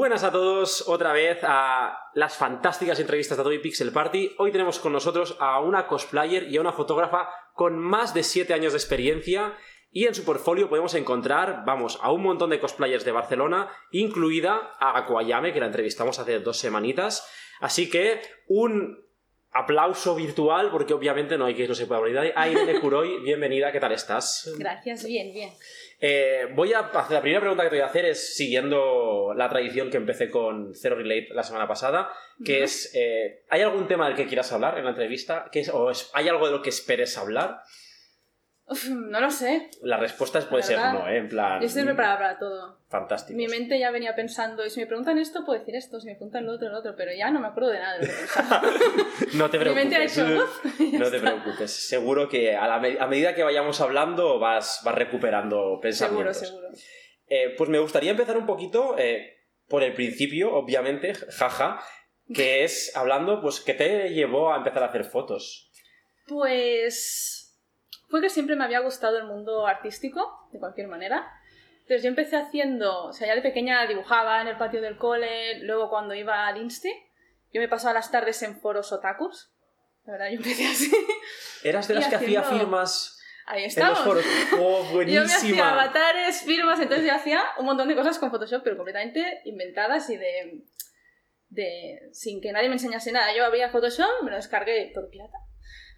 Buenas a todos, otra vez a las fantásticas entrevistas de Adobe Pixel Party. Hoy tenemos con nosotros a una cosplayer y a una fotógrafa con más de 7 años de experiencia y en su portfolio podemos encontrar, vamos, a un montón de cosplayers de Barcelona, incluida a Aquayame, que la entrevistamos hace dos semanitas. Así que un aplauso virtual, porque obviamente no hay que no se puede abrir. Irene Curoy, bienvenida, ¿qué tal estás? Gracias, bien, bien. Eh, voy a hacer la primera pregunta que te voy a hacer es siguiendo la tradición que empecé con Zero Relate la semana pasada, que es eh, ¿hay algún tema del que quieras hablar en la entrevista? ¿Qué es, ¿O es, hay algo de lo que esperes hablar? Uf, no lo sé. La respuesta puede La ser no, ¿eh? En plan. Yo estoy preparada para todo. Fantástico. Mi mente ya venía pensando, y si me preguntan esto, puedo decir esto, si me preguntan lo otro, lo otro, pero ya no me acuerdo de nada de lo que pensaba. No te Mi mente ha preocupes. hecho, No te está. preocupes. Seguro que a, la me- a medida que vayamos hablando vas, vas recuperando Seguro, pensamientos. seguro. Eh, pues me gustaría empezar un poquito eh, por el principio, obviamente, jaja, que es hablando, pues, ¿qué te llevó a empezar a hacer fotos? Pues fue que siempre me había gustado el mundo artístico, de cualquier manera. Entonces yo empecé haciendo, o sea, ya de pequeña dibujaba en el patio del cole, luego cuando iba al Insti, yo me pasaba las tardes en foros otakus. La verdad, yo empecé así. ¿Eras de las que hacía firmas Ahí en los estamos. foros? ¡Oh, Yo me hacía buenísima! avatares, firmas, entonces yo hacía un montón de cosas con Photoshop, pero completamente inventadas y de, de sin que nadie me enseñase nada. Yo abría Photoshop, me lo descargué todo pirata.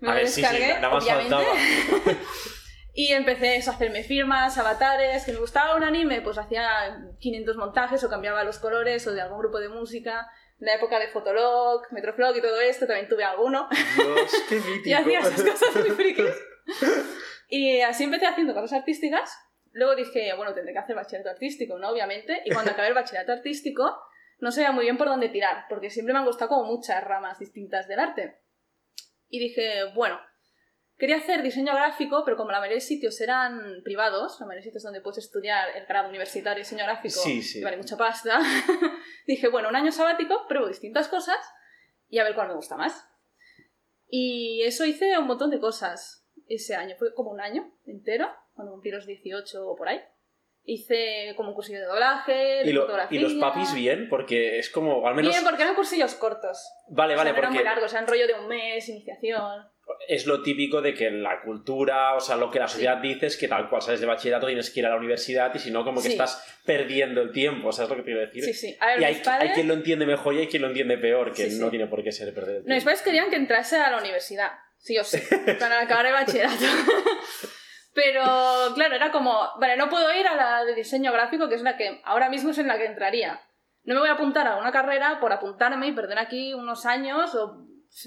Me A lo ver, sí, sí, descargué, nada más obviamente. faltaba. Y empecé eso, a hacerme firmas, avatares, que me gustaba un anime, pues hacía 500 montajes o cambiaba los colores o de algún grupo de música. En la época de Fotolog, Metroflog y todo esto también tuve alguno. Dios, qué mítico. Y hacía esas cosas muy frikis. Y así empecé haciendo cosas artísticas. Luego dije, bueno, tendré que hacer bachillerato artístico, ¿no? Obviamente. Y cuando acabé el bachillerato artístico, no sabía muy bien por dónde tirar, porque siempre me han gustado como muchas ramas distintas del arte. Y dije, bueno, quería hacer diseño gráfico, pero como la mayoría de sitios eran privados, la mayoría de sitios donde puedes estudiar el grado universitario de diseño gráfico Sí, sí. y vale mucha pasta, dije, bueno, un año sabático, pruebo distintas cosas y a ver cuál me gusta más. Y eso hice un montón de cosas ese año, fue como un año entero, cuando cumplí los 18 o por ahí. Hice como un cursillo de doblaje, de Y, lo- fotografía. y los papis bien, porque es como, al menos... Bien, porque eran cursillos cortos. Vale, O sea, vale, no eran muy porque largos, eran rollo de un mes, iniciación. es lo típico de que la cultura, o sea, lo que la sociedad dice es que tal cual sales de bachillerato tienes que ir a la universidad y si no, como que Sí. estás perdiendo el tiempo, ¿sabes lo que quiero decir? Sí, sí. A ver, Y hay, padres... hay quien lo entiende mejor y hay quien lo entiende peor, que Sí, sí. no tiene por qué ser perder el No, mis tiempo. padres querían que entrase a la universidad, sí o sí, para acabar el bachillerato. Pero, claro, era como, vale, no puedo ir a la de diseño gráfico, que es la que ahora mismo es en la que entraría. No me voy a apuntar a una carrera por apuntarme y perder aquí unos años, o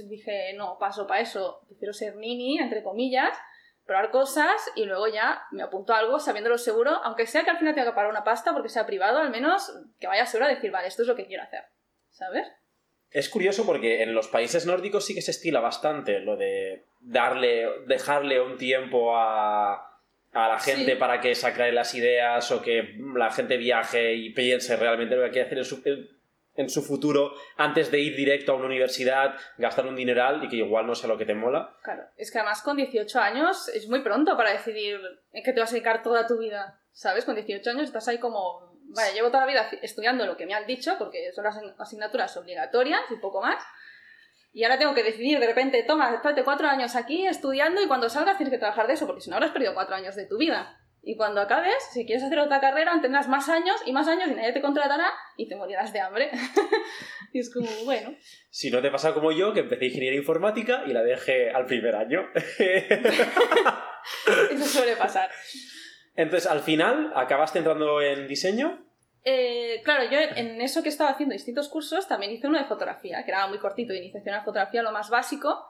dije, no, paso para eso, prefiero ser nini, entre comillas, probar cosas y luego ya me apunto a algo sabiéndolo seguro, aunque sea que al final tenga que pagar una pasta porque sea privado, al menos que vaya seguro a decir, vale, esto es lo que quiero hacer, ¿sabes? Es curioso porque en los países nórdicos sí que se estila bastante lo de darle, dejarle un tiempo a, a la gente Sí. para que se aclare las ideas o que la gente viaje y piense realmente lo que quiere hacer en su, en- en su futuro antes de ir directo a una universidad, gastar un dineral y que igual no sea lo que te mola. Claro, es que además con 18 años es muy pronto para decidir en qué te vas a dedicar toda tu vida, ¿sabes? Con 18 años estás ahí como, vaya, llevo toda la vida estudiando lo que me han dicho, porque son las asignaturas obligatorias y poco más, y ahora tengo que decidir de repente, toma, espérate cuatro años aquí estudiando y cuando salgas tienes que trabajar de eso, porque si no habrás perdido cuatro años de tu vida. Y cuando acabes, si quieres hacer otra carrera, tendrás más años y más años y nadie te contratará y te morirás de hambre. y es como, bueno. Si no te pasa como yo, que empecé ingeniería informática y la dejé al primer año. Eso suele pasar. Entonces, al final, acabaste entrando en diseño. Eh, claro, yo en eso que estaba haciendo distintos cursos también hice uno de fotografía, que era muy cortito, de iniciación a fotografía, lo más básico.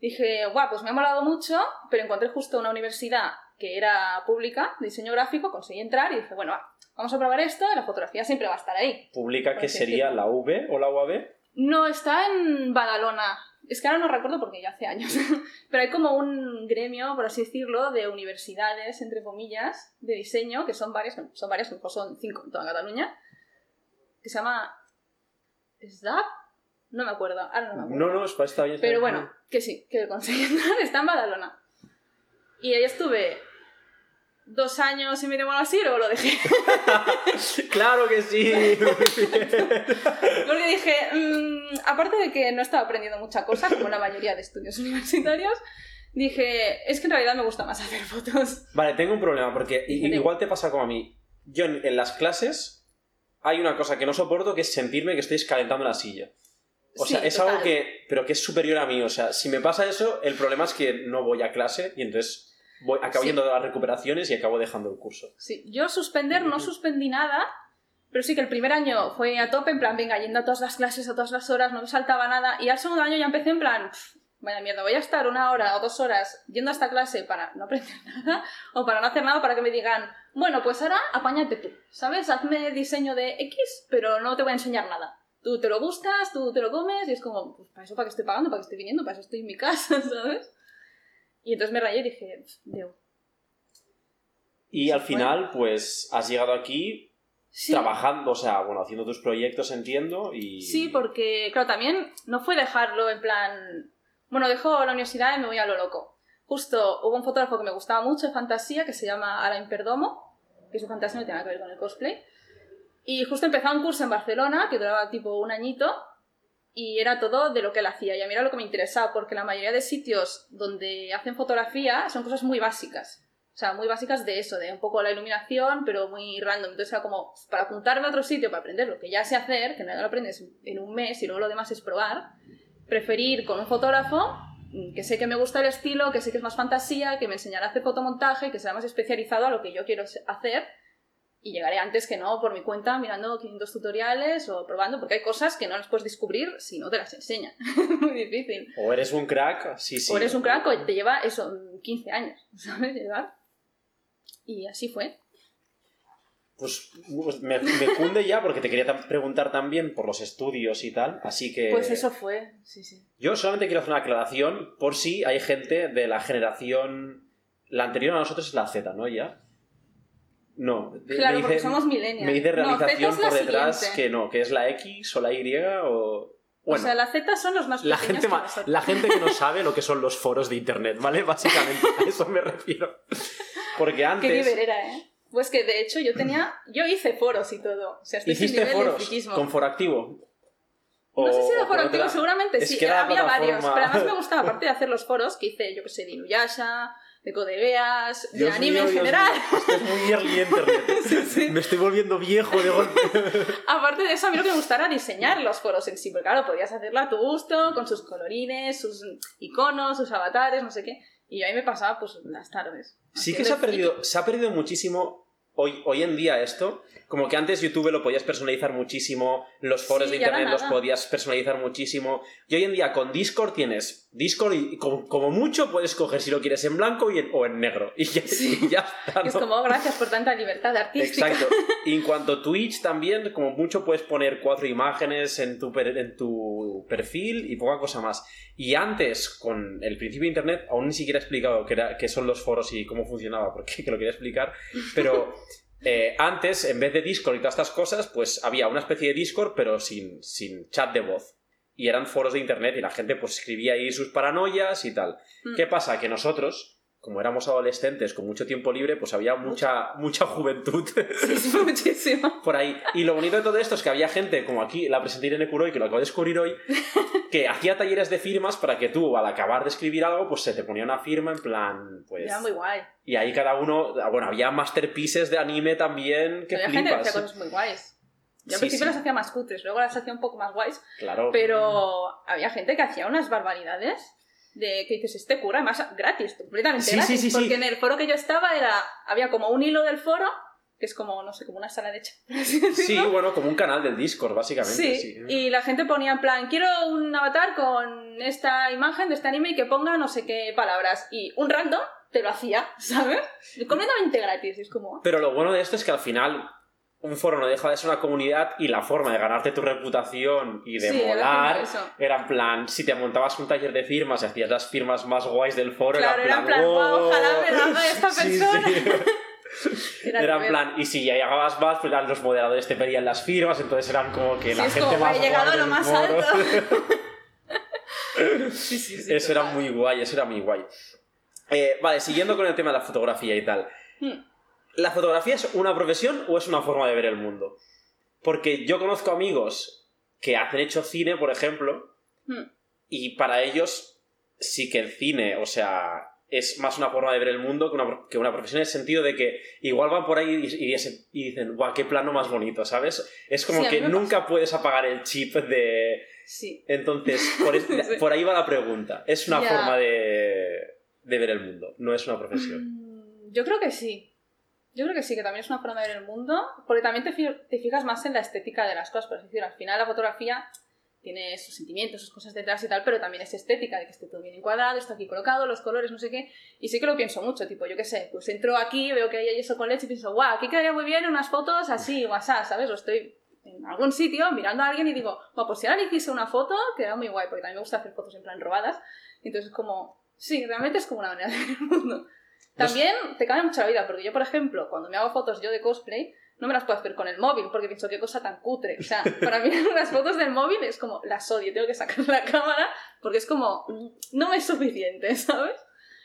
Dije, guau, pues me ha molado mucho, pero encontré justo una universidad que era pública, de diseño gráfico, conseguí entrar y dije, bueno, va, vamos a probar esto, la fotografía siempre va a estar ahí. Publica Por que sería decirlo. la V o la UAB. No, está en Badalona. Es que ahora no recuerdo porque ya hace años. Pero hay como un gremio, por así decirlo, de universidades, entre comillas, de diseño, que son varias, son varias, lo son cinco en toda Cataluña, que se llama ¿SDAP? No me acuerdo, ahora no me acuerdo. No, no, está bien. Pero bueno, que sí, que conseguí entrar, está en Badalona. Y ahí estuve dos años y o algo así luego lo dejé. claro que sí. Porque dije, mm, aparte de que no estaba aprendiendo mucha cosa, como la mayoría de estudios universitarios, dije, es que en realidad me gusta más hacer fotos. Vale, tengo un problema, porque igual te pasa como a mí. Yo en, en las clases hay una cosa que no soporto, que es sentirme que estoy escalentando la silla. O sea, Sí, es total. algo que, pero que es superior a mí. O sea, si me pasa eso, el problema es que no voy a clase y entonces voy, acabo Sí. yendo a las recuperaciones y acabo dejando el curso. Sí, yo suspender no suspendí nada, pero sí que el primer año fue a tope, en plan, venga, yendo a todas las clases, a todas las horas, no me saltaba nada, y al segundo año ya empecé en plan, "Pff, vaya mierda, voy a estar una hora o dos horas yendo a esta clase para no aprender nada, o para no hacer nada, para que me digan, bueno, pues ahora apáñate tú, ¿sabes? Hazme diseño de X, pero no te voy a enseñar nada. Tú te lo buscas, tú te lo comes, y es como, pues para eso para qué estoy pagando, para qué estoy viniendo, para eso estoy en mi casa, ¿sabes? Y entonces me rayé y dije, "Pff, Deu. Y al final, pues has llegado aquí Sí. trabajando, o sea, bueno, haciendo tus proyectos, entiendo, y... Sí, porque, claro, también no fue dejarlo en plan. Bueno, dejo la universidad y me voy a lo loco. Justo hubo un fotógrafo que me gustaba mucho de fantasía que se llama Alain Perdomo, que su fantasía no tiene nada que ver con el cosplay. Y justo empezó un curso en Barcelona que duraba tipo un añito y era todo de lo que él hacía. Y a mí era lo que me interesaba, porque la mayoría de sitios donde hacen fotografía son cosas muy básicas. O sea, muy básicas de eso, de un poco la iluminación, pero muy random. Entonces era como, para apuntarme a otro sitio, para aprender lo que ya sé hacer, que no lo aprendes en un mes y luego lo demás es probar, preferir con un fotógrafo mm, que sé que me gusta el estilo, que sé que es más fantasía, que me enseñará a hacer fotomontaje, que será más especializado a lo que yo quiero hacer y llegaré antes que no por mi cuenta mirando 500 tutoriales o probando, porque hay cosas que no las puedes descubrir si no te las enseñan. muy difícil. O eres un crack, sí, sí. O eres un crack o te lleva eso, 15 años, ¿sabes? Llevar. Y así fue. Pues pues, me, me cunde ya porque te quería preguntar también por los estudios y tal, así que... Pues eso fue, sí, sí. Yo solamente quiero hacer una aclaración por si hay gente de la generación... La anterior a nosotros es la Z, ¿no? Ya. No. de- Claro, me porque somos millennials. Me dice No, realización la por detrás siguiente. que no, que es la X o la Y o... Bueno, O sea, la Z son los más la, gente que la gente que no sabe lo que son los foros de internet, ¿vale? Básicamente, a eso me refiero. Porque Qué antes... nivel era, ¿eh? Pues que de hecho yo tenía. Yo hice foros y todo. O sea, ¿Hiciste nivel de foros friquismo. con Foractivo? No sé O- si era o foro activo, seguramente sí. Había varios. plataforma- Pero además me gustaba, aparte de hacer los foros, que hice, yo que sé, de Inuyasha, de Codegueas, de Dios anime mío, en general. esto es muy early internet. Me estoy volviendo viejo de golpe. Aparte de eso, a mí lo que me gustaba era diseñar los foros en sí, porque claro, podías hacerlo a tu gusto, con sus colorines, sus iconos, sus avatares, no sé qué. Y yo ahí me pasaba pues las tardes. Sí que se ha perdido, se ha perdido muchísimo hoy, hoy en día esto. Como que antes YouTube lo podías personalizar muchísimo, los foros Sí, de internet los podías personalizar muchísimo. Y hoy en día con Discord tienes Discord y como, como mucho puedes coger si lo quieres en blanco y en- o en negro. Y ya, Sí. y ya está. Es ¿no? como, gracias por tanta libertad artística. Exacto. Y en cuanto a Twitch también, como mucho puedes poner cuatro imágenes en tu, per- en tu perfil y poca cosa más. Y antes, con el principio de Internet, aún ni siquiera he explicado qué, era- qué son los foros y cómo funcionaba, porque que lo quería explicar, pero eh, antes, en vez de Discord y todas estas cosas, pues había una especie de Discord, pero sin, sin chat de voz. Y eran foros de Internet y la gente pues escribía ahí sus paranoias y tal. Mm. ¿Qué pasa? Que nosotros, como éramos adolescentes con mucho tiempo libre, pues había mucha, mucha juventud Sí, muchísimo. por ahí. Y lo bonito de todo esto es que había gente, como aquí la presenté Irene Curoy, que lo acabo de descubrir hoy, que hacía talleres de firmas para que tú, al acabar de escribir algo, pues se te ponía una firma en plan, pues... Era muy guay. Y ahí cada uno... Bueno, había masterpieces de anime también que Había gente que hacía cosas muy guays. Yo al Sí, principio sí. las hacía más cutres, luego las hacía un poco más guays, Claro. pero había gente que hacía unas barbaridades de que dices, este cura, además gratis, completamente Sí, gratis, sí, sí. porque en el foro que yo estaba era, había como un hilo del foro, que es como, no sé, como una sala de chat. Sí, bueno, como un canal del Discord, básicamente. Sí, Sí, y la gente ponía en plan, quiero un avatar con esta imagen de este anime y que ponga no sé qué palabras. Y un random te lo hacía, ¿sabes? Completamente gratis. es como, Pero lo bueno de esto es que al final un foro no deja de ser una comunidad y la forma de ganarte tu reputación y de Sí, era molar era en plan, si te montabas un taller de firmas y hacías las firmas más guays del foro, Claro, era en plan, "Guau, "Oh". ojalá me esta Sí, persona". sí. Era Era en plan, y si ya llegabas más, pues los moderadores te pedían las firmas, entonces eran como que Sí, la es gente como, más he llegado a lo más alto. sí, sí, sí. eso era total. muy guay, eso era muy guay. Eh, vale, siguiendo con el tema de la fotografía y tal. Hmm. ¿La fotografía es una profesión o es una forma de ver el mundo? Porque yo conozco amigos que hacen hecho cine, por ejemplo, Hmm. y para ellos sí que el cine, o sea, es más una forma de ver el mundo que una, que una profesión en el sentido de que igual van por ahí y, y ese- y dicen, guau, qué plano más bonito, ¿sabes? Es como Sí, que nunca puedes apagar el chip de... Sí. Entonces, por, es- Sí. por ahí va la pregunta. Es una forma de, de ver el mundo, no es una profesión. Mm, Yo creo que sí. Yo creo que sí, que también es una forma de ver el mundo, porque también te, te fijas más en la estética de las cosas. Por decir, al final la fotografía tiene sus sentimientos, sus cosas detrás y tal, pero también es estética, de que esté todo bien encuadrado, está aquí colocado, los colores, no sé qué. Y sí que lo pienso mucho, tipo, yo qué sé, pues entro aquí, veo que hay eso con leche y pienso, guau, aquí quedaría muy bien unas fotos así, WhatsApp, ¿sabes? O estoy en algún sitio mirando a alguien y digo, guau, pues si ahora le hiciese una foto, quedaría muy guay, porque también me gusta hacer fotos en plan robadas. Entonces, como, sí, realmente es como una manera de ver el mundo. También te cambia mucho la vida, porque yo, por ejemplo, cuando me hago fotos yo de cosplay, no me las puedo hacer con el móvil, porque pienso qué cosa tan cutre. O sea, para mí las fotos del móvil es como, las odio, tengo que sacar la cámara, porque es como, no me es suficiente, ¿sabes?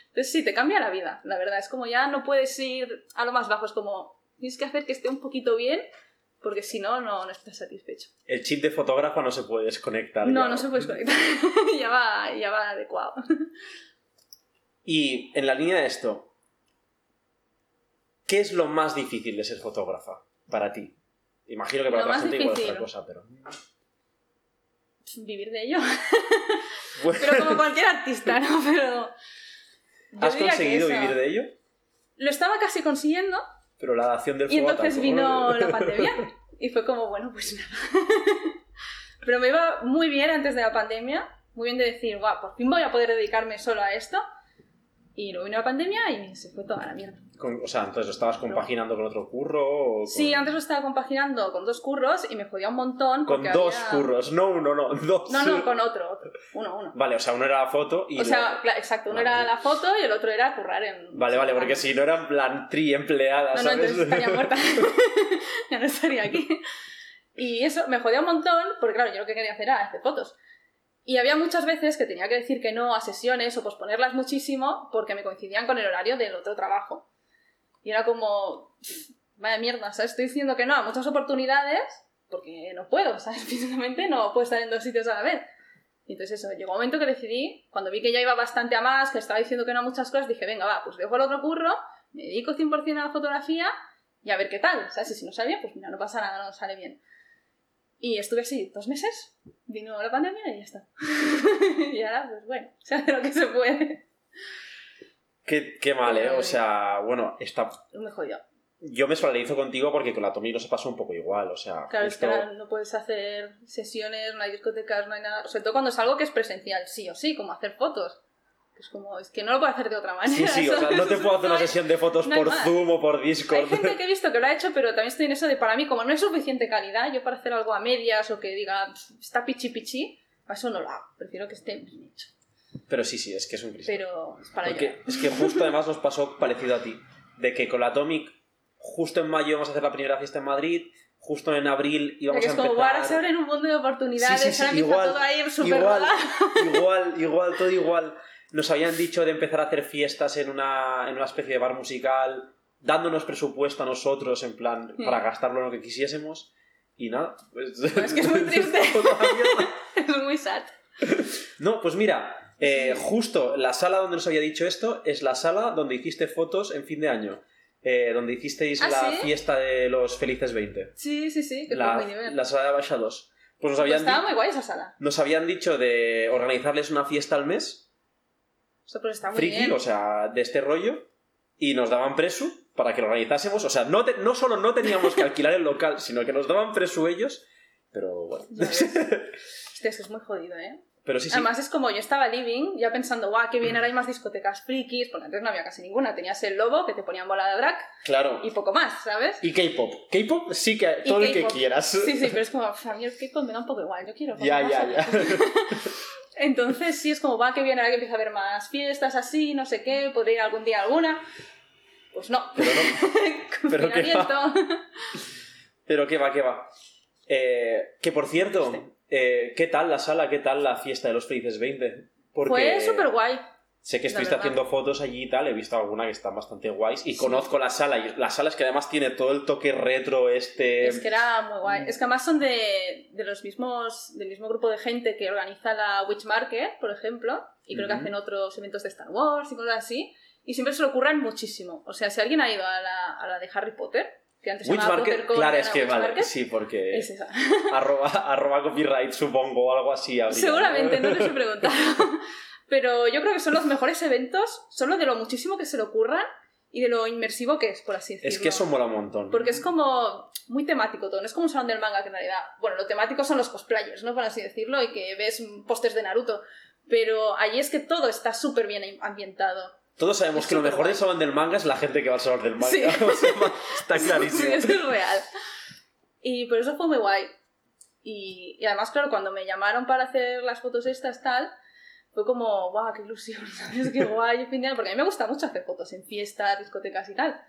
Entonces sí, te cambia la vida, la verdad. Es como ya no puedes ir a lo más bajo, es como, tienes que hacer que esté un poquito bien, porque si no, no, no estás satisfecho. El chip de fotógrafo no se puede desconectar. No, ya. no se puede desconectar. ya, va, ya va adecuado. Y en la línea de esto, ¿qué es lo más difícil de ser fotógrafa para ti? Imagino que para Lo otra gente igual es difícil. otra cosa, pero... Vivir de ello. Bueno, Pero como cualquier artista, ¿no? Pero... ¿Has conseguido eso. vivir de ello? Lo estaba casi consiguiendo Pero la dación del y entonces tampoco. vino la pandemia y fue como, bueno, pues nada. Pero me iba muy bien antes de la pandemia, muy bien de decir, guau, por fin voy a poder dedicarme solo a esto. Y luego vino la pandemia y se fue toda la mierda. O sea, entonces lo estabas compaginando con otro curro o con... Sí, antes lo estaba compaginando con dos curros y me jodía un montón. Con dos había- curros, no uno, no, dos. No, no, con otro, otro. Uno, uno. Vale, o sea, uno era la foto y... O sea, cla- exacto, uno Vale. era la foto y el otro era currar en... Vale, vale, porque si no era en plan tri empleada, No, no, ¿sabes? entonces estaría muerta. ya no estaría aquí. Y eso me jodía un montón, porque claro, yo lo que quería hacer era hacer fotos. Y había muchas veces que tenía que decir que no a sesiones o posponerlas muchísimo porque me coincidían con el horario del otro trabajo. Y era como, vaya mierda, ¿sabes? Estoy diciendo que no a muchas oportunidades porque no puedo, ¿sabes? Físicamente no puedo estar en dos sitios a la vez. Y entonces eso, llegó un momento que decidí, cuando vi que ya iba bastante a más, que estaba diciendo que no a muchas cosas, dije, venga, va, pues dejo el otro curro, me dedico 100% a la fotografía y a ver qué tal, ¿sabes? Y si no bien, pues mira, no pasa nada, no sale bien. Y estuve así dos meses, vino la pandemia y ya está. y ahora, pues bueno, se hace lo que se puede. Qué, qué mal, ¿eh? O sea, bueno, está... Me yo me solidarizo contigo porque con la Tommy no se pasó un poco igual, o sea, Claro, es que no puedes hacer sesiones, no hay discotecas, no hay nada. Sobre todo cuando es algo que es presencial, sí o sí, como hacer fotos. Es como, es que no lo puedo hacer de otra manera. Sí, sí, o sea, ¿sabes? no te puedo hacer una hay- sesión de fotos no hay por más. Zoom o por Hay Discord. gente que he visto que lo ha hecho, pero también estoy en eso de para mí, como no es suficiente calidad, yo para hacer algo a medias o que diga "Pff, está pichi pichi, eso no lo hago. Prefiero que esté bien hecho. Pero sí, sí, es que es un cristo. Pero es para Porque llorar. es que justo además nos pasó parecido a ti. De que con la Atomic, justo en mayo íbamos a hacer la primera fiesta en Madrid, justo en abril íbamos a es como, empezar... ahora se abren un mundo de oportunidades, Sí, sí, sí, igual, todo ahí súper igual, igual, igual, todo igual. Nos habían dicho de empezar a hacer fiestas en una, en una especie de bar musical, dándonos presupuesto a nosotros, en plan, para gastarlo en lo que quisiésemos. Y nada, pues... es que es muy triste. es muy sad. No, pues mira, eh, justo la sala donde nos había dicho esto es la sala donde hiciste fotos en fin de año. eh, donde hicisteis ¿Ah, la sí? fiesta de los felices 20. Sí, sí, sí, que La, fue muy nivel. la sala de Baixa 2. Pues nos Pues habían, estaba di- muy guay esa sala. nos habían dicho de organizarles una fiesta al mes, pues está muy friki, bien. o sea, de este rollo, y nos daban presu para que lo organizásemos. O sea, no, te- no solo no teníamos que alquilar el local, sino que nos daban presu ellos, pero bueno. Ya ves. Hostia, es que es muy jodido, ¿eh? Pero sí, sí. Además es como yo estaba living, ya pensando, guau, qué bien, ahora hay más discotecas frikis, porque antes no había casi ninguna. Tenías el lobo, que te ponían bola de drag, claro. y poco más, ¿sabes? Y K-pop. K-pop sí que todo el que quieras. Sí, sí, pero es como, "Pf, a mí el K-pop me da un poco igual, yo quiero. Ya, ya, ya. Entonces sí es como, va, que bien, ahora que empieza a haber más fiestas así, no sé qué, podría ir algún día a alguna. Pues no. Pero no. Pero qué va. Pero qué va, qué va. Eh, que por cierto. Eh, ¿qué tal la sala? ¿Qué tal la fiesta de los felices 20? Porque Fue súper guay. Sé que estuviste haciendo fotos allí y tal, he visto alguna que están bastante guays y Sí. conozco la sala y la sala es que además tiene todo el toque retro este... Es que era muy guay. Es que además son de, de los mismos, del mismo grupo de gente que organiza la Witch Market, por ejemplo, y creo que Ujú. hacen otros eventos de Star Wars y cosas así, y siempre se lo ocurran muchísimo. O sea, si alguien ha ido a la, a la de Harry Potter, que antes se llamaba claro, es que vale, sí, porque es esa. arroba, arroba copyright supongo o algo así. habría, Seguramente, no les he preguntado. Pero yo creo que son los mejores eventos, solo de lo muchísimo que se le ocurran y de lo inmersivo que es, por así decirlo. Es que eso mola un montón. Porque es como muy temático todo, no es como un salón del manga que en realidad, bueno, lo temático son los cosplayers, ¿no? Por así decirlo, y que ves pósters de Naruto. Pero allí es que todo está súper bien ambientado. Todos sabemos es que lo mejor guay. salón del manga es la gente que va al salón del manga. Sí. O sea, está clarísimo. Sí, eso es real. Y por eso fue muy guay. Y, y además, claro, cuando me llamaron para hacer las fotos estas, tal, fue como, guau, qué ilusión, ¿sabes? Qué guay. Porque a mí me gusta mucho hacer fotos en fiestas, discotecas y tal.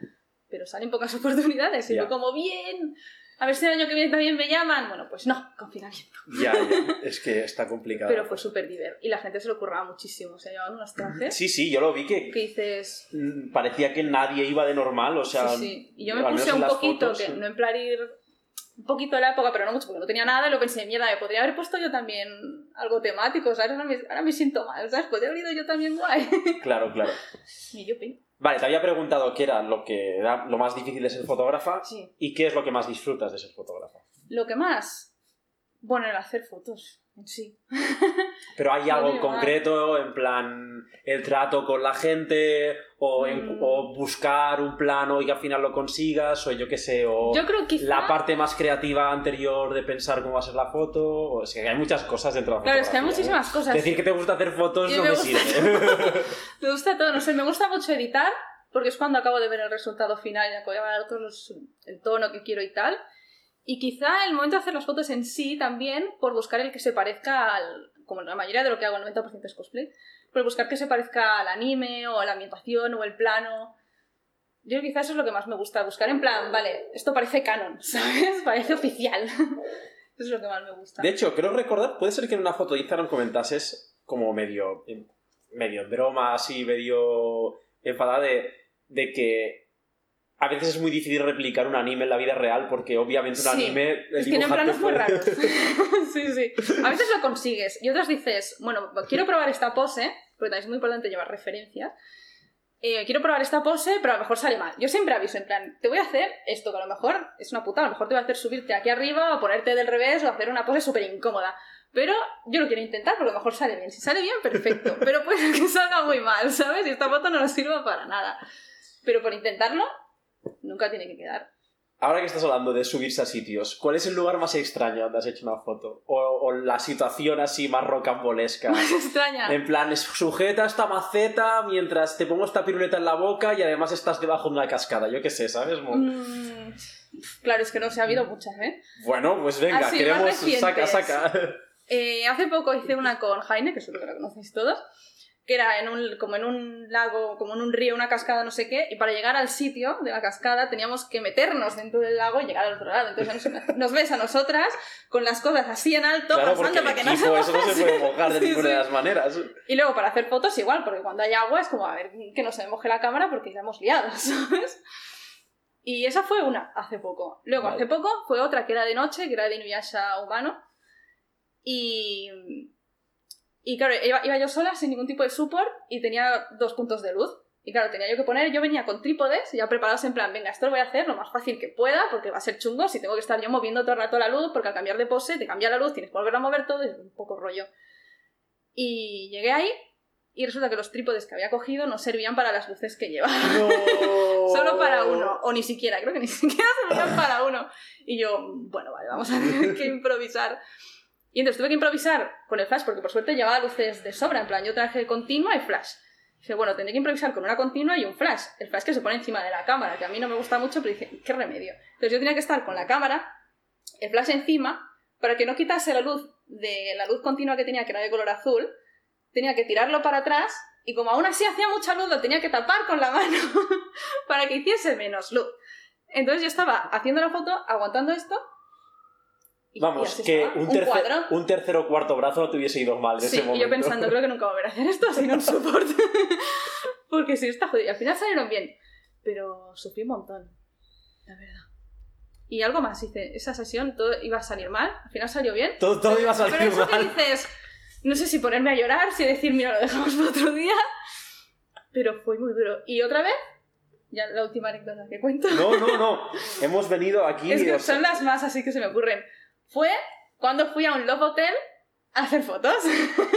Pero salen pocas oportunidades. Y Ya. fue como, bien, a ver si el año que viene también me llaman. Bueno, pues no, confinamiento. Ya, ya, es que está complicado. Pero fue súper divertido. Y la gente se lo curraba muchísimo. O sea, llevaban unos trajes Sí, sí, yo lo vi que que dices, mm, parecía que nadie iba de normal, o sea... sí, sí. Y yo me puse un poquito, fotos, que sí. no en plan ir un poquito de la época, pero no mucho, porque no tenía nada, y lo pensé, mierda, me podría haber puesto yo también algo temático, ¿sabes? Ahora me, ahora me siento mal, ¿sabes? Podría haber ido yo también guay. Claro, claro. y yo, pin. Vale, te había preguntado qué era lo que era lo más difícil de ser fotógrafa Sí. y qué es lo que más disfrutas de ser fotógrafa. Lo que más, bueno, el hacer fotos sí. Pero hay algo digo concreto, en plan el trato con la gente, o, en- Mm. o buscar un plano y que al final lo consigas, o yo qué sé, o Yo creo quizá... la parte más creativa anterior de pensar cómo va a ser la foto, o es que hay muchas cosas dentro de la Claro, es que hay fotografía, ¿eh? muchísimas cosas. Decir que te gusta hacer fotos Y no me me, gusta- sirve. Me gusta todo, no sé, me gusta mucho editar, porque es cuando acabo de ver el resultado final y acabo de ver todos los- el tono que quiero y tal. Y quizá el momento de hacer las fotos en sí también, por buscar el que se parezca al. como la mayoría de lo que hago, el 90% es cosplay, por buscar que se parezca al anime o a la ambientación o el plano. Yo quizá eso es lo que más me gusta, buscar en plan, vale, esto parece canon, ¿sabes? Parece oficial. eso es lo que más me gusta. De hecho, creo recordar, puede ser que en una foto de Instagram comentases como medio, medio broma, así, medio enfadada de, de que a veces es muy difícil replicar un anime en la vida real porque obviamente un Sí, anime... el Es que tienen planos muy raros. sí, sí. A veces lo consigues y otras dices, bueno, quiero probar esta pose, porque también es muy importante llevar referencias. Eh, quiero probar esta pose, pero a lo mejor sale mal. Yo siempre aviso, en plan, te voy a hacer esto, que a lo mejor es una puta, a lo mejor te voy a hacer subirte aquí arriba o ponerte del revés o hacer una pose súper incómoda. Pero yo lo quiero intentar porque a lo mejor sale bien. Si sale bien, perfecto. Pero puede que salga muy mal, ¿sabes? Y esta foto no nos sirva para nada. Pero por intentarlo, nunca tiene que quedar. Ahora que estás hablando de subirse a sitios, ¿cuál es el lugar más extraño donde has hecho una foto? O, o la situación así más rocambolesca. Más extraña. En plan, sujeta esta maceta mientras te pongo esta piruleta en la boca y además estás debajo de una cascada. Yo qué sé, ¿sabes? Mm, claro, es que no se ha habido muchas, ¿eh? Bueno, pues venga, Así, queremos... Saca, saca. Eh, Hace poco hice una con Jaime, que seguro que la conocéis todos, que era en un, como en un lago, como en un río, una cascada, no sé qué, y para llegar al sitio de la cascada teníamos que meternos dentro del lago y llegar al otro lado. Entonces nos, nos ves a nosotras con las cosas así en alto, Claro, pasando para que no se equipo eso no se puede mojar de Sí, ninguna de sí. las maneras. Y luego para hacer fotos igual, porque cuando hay agua es como, a ver, que no se me moje la cámara porque ya hemos liado, ¿sabes? Y esa fue una, hace poco. Luego, Vale. hace poco, fue otra que era de noche, que era de Inuyasha humano. Y... Y claro, iba, iba yo sola, sin ningún tipo de support, y tenía dos puntos de luz. Y claro, tenía yo que poner, yo venía con trípodes, ya preparados en plan, venga, esto lo voy a hacer lo más fácil que pueda, porque va a ser chungo si tengo que estar yo moviendo todo el rato la luz, porque al cambiar de pose te cambia la luz, tienes que volver a mover todo, es un poco rollo. Y llegué ahí, y resulta que los trípodes que había cogido no servían para las luces que llevaba. No. Solo para uno, o ni siquiera, creo que ni siquiera servían para uno. Y yo, bueno, vale, vamos a tener que improvisar. Y entonces tuve que improvisar con el flash, porque por suerte llevaba luces de sobra, en plan, yo traje continua y flash. Dije, bueno, tendré que improvisar con una continua y un flash. El flash que se pone encima de la cámara, que a mí no me gusta mucho, pero dije, qué remedio. Entonces yo tenía que estar con la cámara, el flash encima, para que no quitase la luz de la luz continua que tenía, que era de color azul, tenía que tirarlo para atrás y como aún así hacía mucha luz, lo tenía que tapar con la mano para que hiciese menos luz. Entonces yo estaba haciendo la foto, aguantando esto Y- Vamos, que un, un tercer- cuadro. un tercer o cuarto brazo no te hubiese ido mal en Sí, ese momento. yo pensando, creo que nunca voy a hacer esto si no lo soporto. Porque si está jodido. Al final salieron bien, pero sufrí un montón, la verdad. Y algo más, hice, esa sesión todo iba a salir mal, al final salió bien. Todo, todo iba a salir Pero eso que mal. dices, no sé si ponerme a llorar, si decir, mira, lo dejamos para otro día. Pero fue muy duro. Y otra vez, ya la última anécdota que cuento. No, no, no. Hemos venido aquí. es que son las más así que se me ocurren. Fue cuando fui a un Love Hotel a hacer fotos.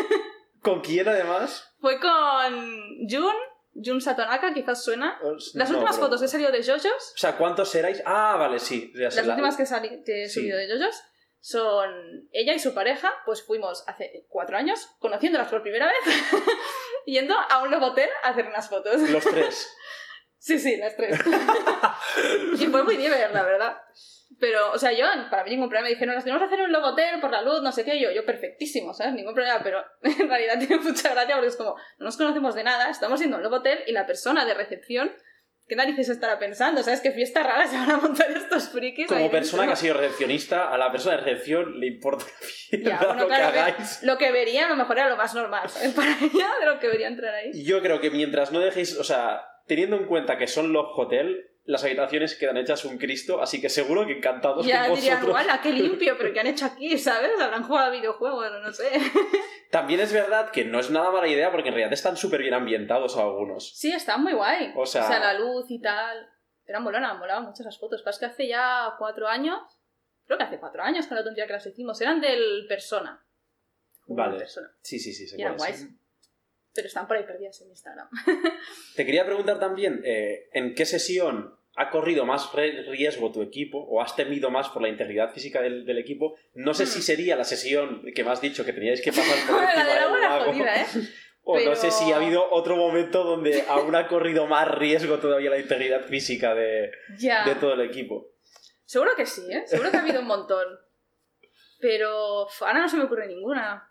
¿Con quién además? Fue con Jun, Jun Satonaka, quizás suena. Os- Las no, últimas pero- fotos he salido de JoJo's. O sea, ¿cuántos erais? Ah, vale, sí. ya sé, Las la- últimas que, que he Sí. subido de JoJo's son ella y su pareja. Pues fuimos hace cuatro años, conociéndolas por primera vez, yendo a un Love Hotel a hacer unas fotos. Los tres. Sí, sí, las tres. y fue muy divertido, la verdad. Pero, o sea, yo, para mí ningún problema. Me dijeron, nos tenemos que hacer un Love Hotel por la luz, no sé qué. Yo, yo perfectísimo, ¿sabes? Ningún problema. Pero en realidad tiene mucha gracia porque es como, no nos conocemos de nada, estamos yendo a un Love Hotel y la persona de recepción, ¿qué narices estará pensando? ¿Sabes? ¿Qué fiesta rara se van a montar estos frikis? Como persona que ha dentro? sido recepcionista, a la persona de recepción le importa Ya, bueno, lo claro, que hagáis. lo que vería a lo mejor era lo más normal, ¿sabes? Para ella, de lo que vería entrar ahí. Yo creo que mientras no dejéis, o sea, teniendo en cuenta que son Love Hotel, las habitaciones quedan hechas un Cristo, así que seguro que encantados Ya con dirían, vosotros. guala, qué limpio, pero ¿qué han hecho aquí? ¿Sabes? Habrán jugado a videojuegos, no sé. También es verdad que no es nada mala idea porque en realidad están súper bien ambientados algunos. Sí, está muy guay. O sea- la luz y tal. Eran molaban, molaban mucho esas fotos. Pero es que hace ya cuatro años, creo que hace cuatro años con la tontería que las hicimos, eran del Persona. Vale. Persona. Sí, sí, sí. sé Y eran guays. Pero están por ahí perdidas en Instagram. Te quería preguntar también, eh, ¿en qué sesión ha corrido más riesgo tu equipo o has temido más por la integridad física del, del equipo? No sé Hmm. si sería la sesión que me has dicho que teníais que pasar por encima lago. jodida, ¿eh? O no sé si ha habido otro momento donde aún ha corrido más riesgo todavía la integridad física de, de todo el equipo. Seguro que sí, ¿eh? Seguro que ha habido un montón. Pero ahora no se me ocurre ninguna.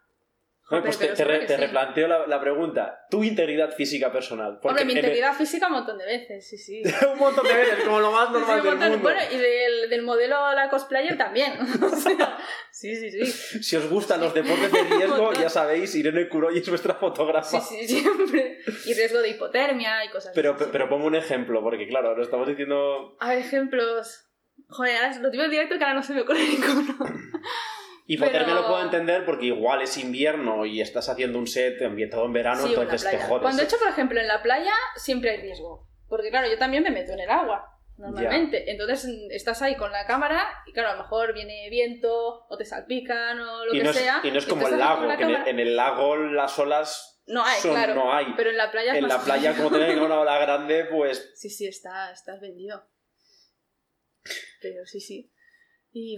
Joder, pues te, pero te re- te sí. replanteo la, la pregunta. Tu integridad física personal. Porque Hombre, mi en el- integridad física un montón de veces, sí, sí. un montón de veces, como lo más Sí, normal un del montón. mundo. Bueno, y del, del modelo la cosplayer también. O sea, sí, sí, sí. Si os gustan los deportes de riesgo, ya sabéis, Irene Kuroy es vuestra fotógrafa. Sí, sí, siempre. Y riesgo de hipotermia y cosas Pero, así. pero pongo un ejemplo, porque claro, lo estamos diciendo. A ver, ejemplos. Joder, ahora es lo típico directo que ahora no se me ocurre ninguno. Hipotermia Pero- lo puedo entender porque igual es invierno y estás haciendo un set ambientado en verano, Sí, entonces te jodes. Cuando he hecho, por ejemplo, en la playa, siempre hay riesgo. Porque, claro, yo también me meto en el agua, normalmente. Entonces, estás ahí con la cámara y, claro, a lo mejor viene viento o te salpican o lo y, que no es, sea. y no es como el lago, la que en el, cámara. en el lago las olas No hay, son- claro. no hay. Pero en la playa es En más la playa, como una ola grande, pues Sí, sí, está, estás vendido. Pero sí, sí. Y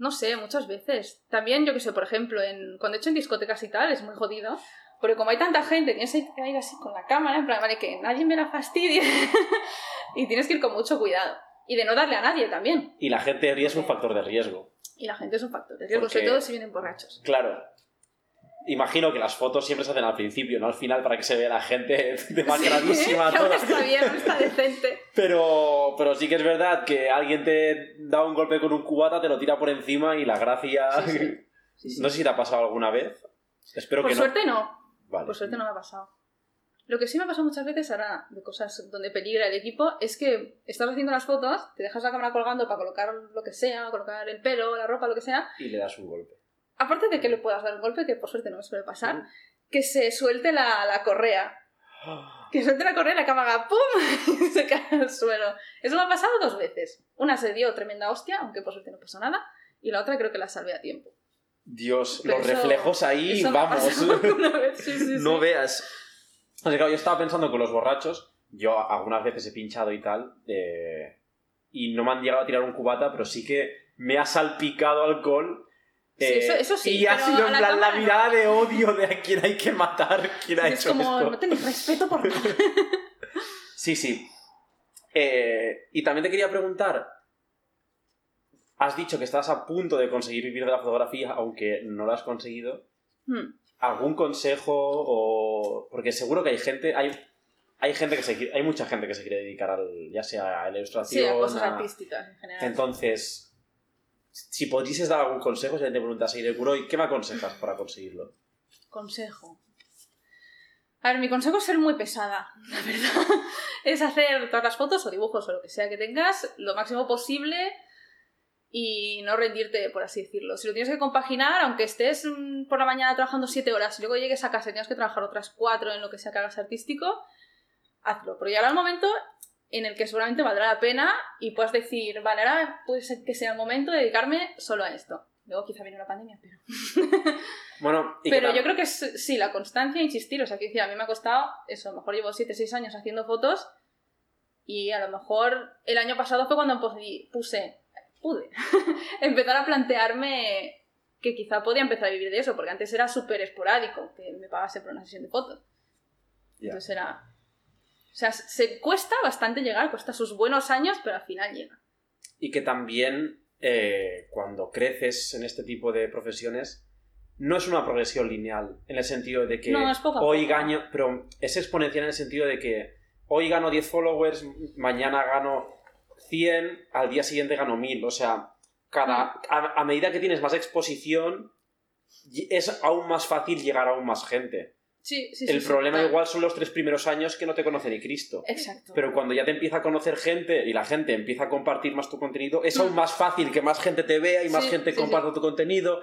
no sé, muchas veces. También, yo que sé, por ejemplo, en, cuando he hecho en discotecas y tal, es muy jodido. Porque como hay tanta gente, tienes que ir así con la cámara, en plan, vale, que nadie me la fastidie. y tienes que ir con mucho cuidado. Y de no darle a nadie también. y la gente es un factor de riesgo. Y la gente es un factor de riesgo, Porque- sobre todo si vienen borrachos. Claro. Imagino que las fotos siempre se hacen al principio, no al final, para que se vea la gente demacradísima Sí, que aún toda. está bien, está decente. Pero, pero sí que es verdad que alguien te da un golpe con un cubata, te lo tira por encima y la gracia. Sí, sí. Sí, sí. No sé si te ha pasado alguna vez. Espero Por que suerte no. Vale. Por suerte no me ha pasado. Lo que sí me ha pasado muchas veces ahora de cosas donde peligra el equipo es que estás haciendo las fotos, te dejas la cámara colgando para colocar lo que sea, colocar el pelo, la ropa, lo que sea. Y le das un golpe. Aparte de que le puedas dar un golpe, que por suerte no me suele pasar, que se suelte la, la correa. Que suelte la correa y la cámara haga ¡pum! y se cae al suelo. Eso me ha pasado dos veces. Una se dio tremenda hostia, aunque por suerte no pasó nada, y la otra creo que la salvé a tiempo. Dios, Pero los eso- reflejos ahí, Eso me ha vamos. pasado alguna vez, sí, sí, no sí. veas. O sea, claro, yo estaba pensando con los borrachos, yo algunas veces he pinchado y tal, eh, y no me han llegado a tirar un cubata, pero sí que me ha salpicado alcohol. Sí, eh, eso- eso sí, Y ha sido en la plan la no. mirada de odio de a quién hay que matar, quién ha Es hecho como, esto. no tenéis respeto por nada. Sí, sí. Eh, y también te quería preguntar, has dicho que estás a punto de conseguir vivir de la fotografía, aunque no lo has conseguido. Hmm. ¿Algún consejo o...? Porque seguro que hay gente... Hay, hay gente que se hay mucha gente que se quiere dedicar al, ya sea a la Sí, ilustración a cosas a- artísticas en general. entonces si podrías dar algún consejo, si te preguntas, de ¿y qué me aconsejas para conseguirlo? Consejo. A ver, mi consejo es ser muy pesada, la verdad. es hacer todas las fotos o dibujos o lo que sea que tengas lo máximo posible y no rendirte, por así decirlo. Si lo tienes que compaginar, aunque estés mm, por la mañana trabajando 7 horas y luego llegues a casa y tengas que trabajar otras 4 en lo que sea que hagas artístico, hazlo. Pero llegará el momento en el que seguramente valdrá la pena y puedas decir, vale, ahora puede ser que sea el momento de dedicarme solo a esto. Luego quizá viene la pandemia, pero... bueno, pero yo creo que es, sí, la constancia, insistir, o sea, que decir, a mí me ha costado eso, a lo mejor llevo 7, 6 años haciendo fotos y a lo mejor el año pasado fue cuando puse pude empezar a plantearme que quizá podía empezar a vivir de eso, porque antes era súper esporádico que me pagase por una sesión de fotos. Entonces era... O sea, se cuesta bastante llegar, cuesta sus buenos años, pero al final llega. Y que también eh, cuando creces en este tipo de profesiones, no es una progresión lineal, en el sentido de que no, es poco hoy gano, pero es exponencial en el sentido de que hoy gano 10 followers, mañana gano 100, al día siguiente gano 1000. O sea, cada, mm. a, medida que tienes más exposición, es aún más fácil llegar a aún más gente. Sí, sí, el problema igual son los tres primeros años que no te conoce ni Cristo. Exacto. Pero cuando ya te empieza a conocer gente y la gente empieza a compartir más tu contenido, es aún más fácil que más gente te vea y más gente comparta tu contenido.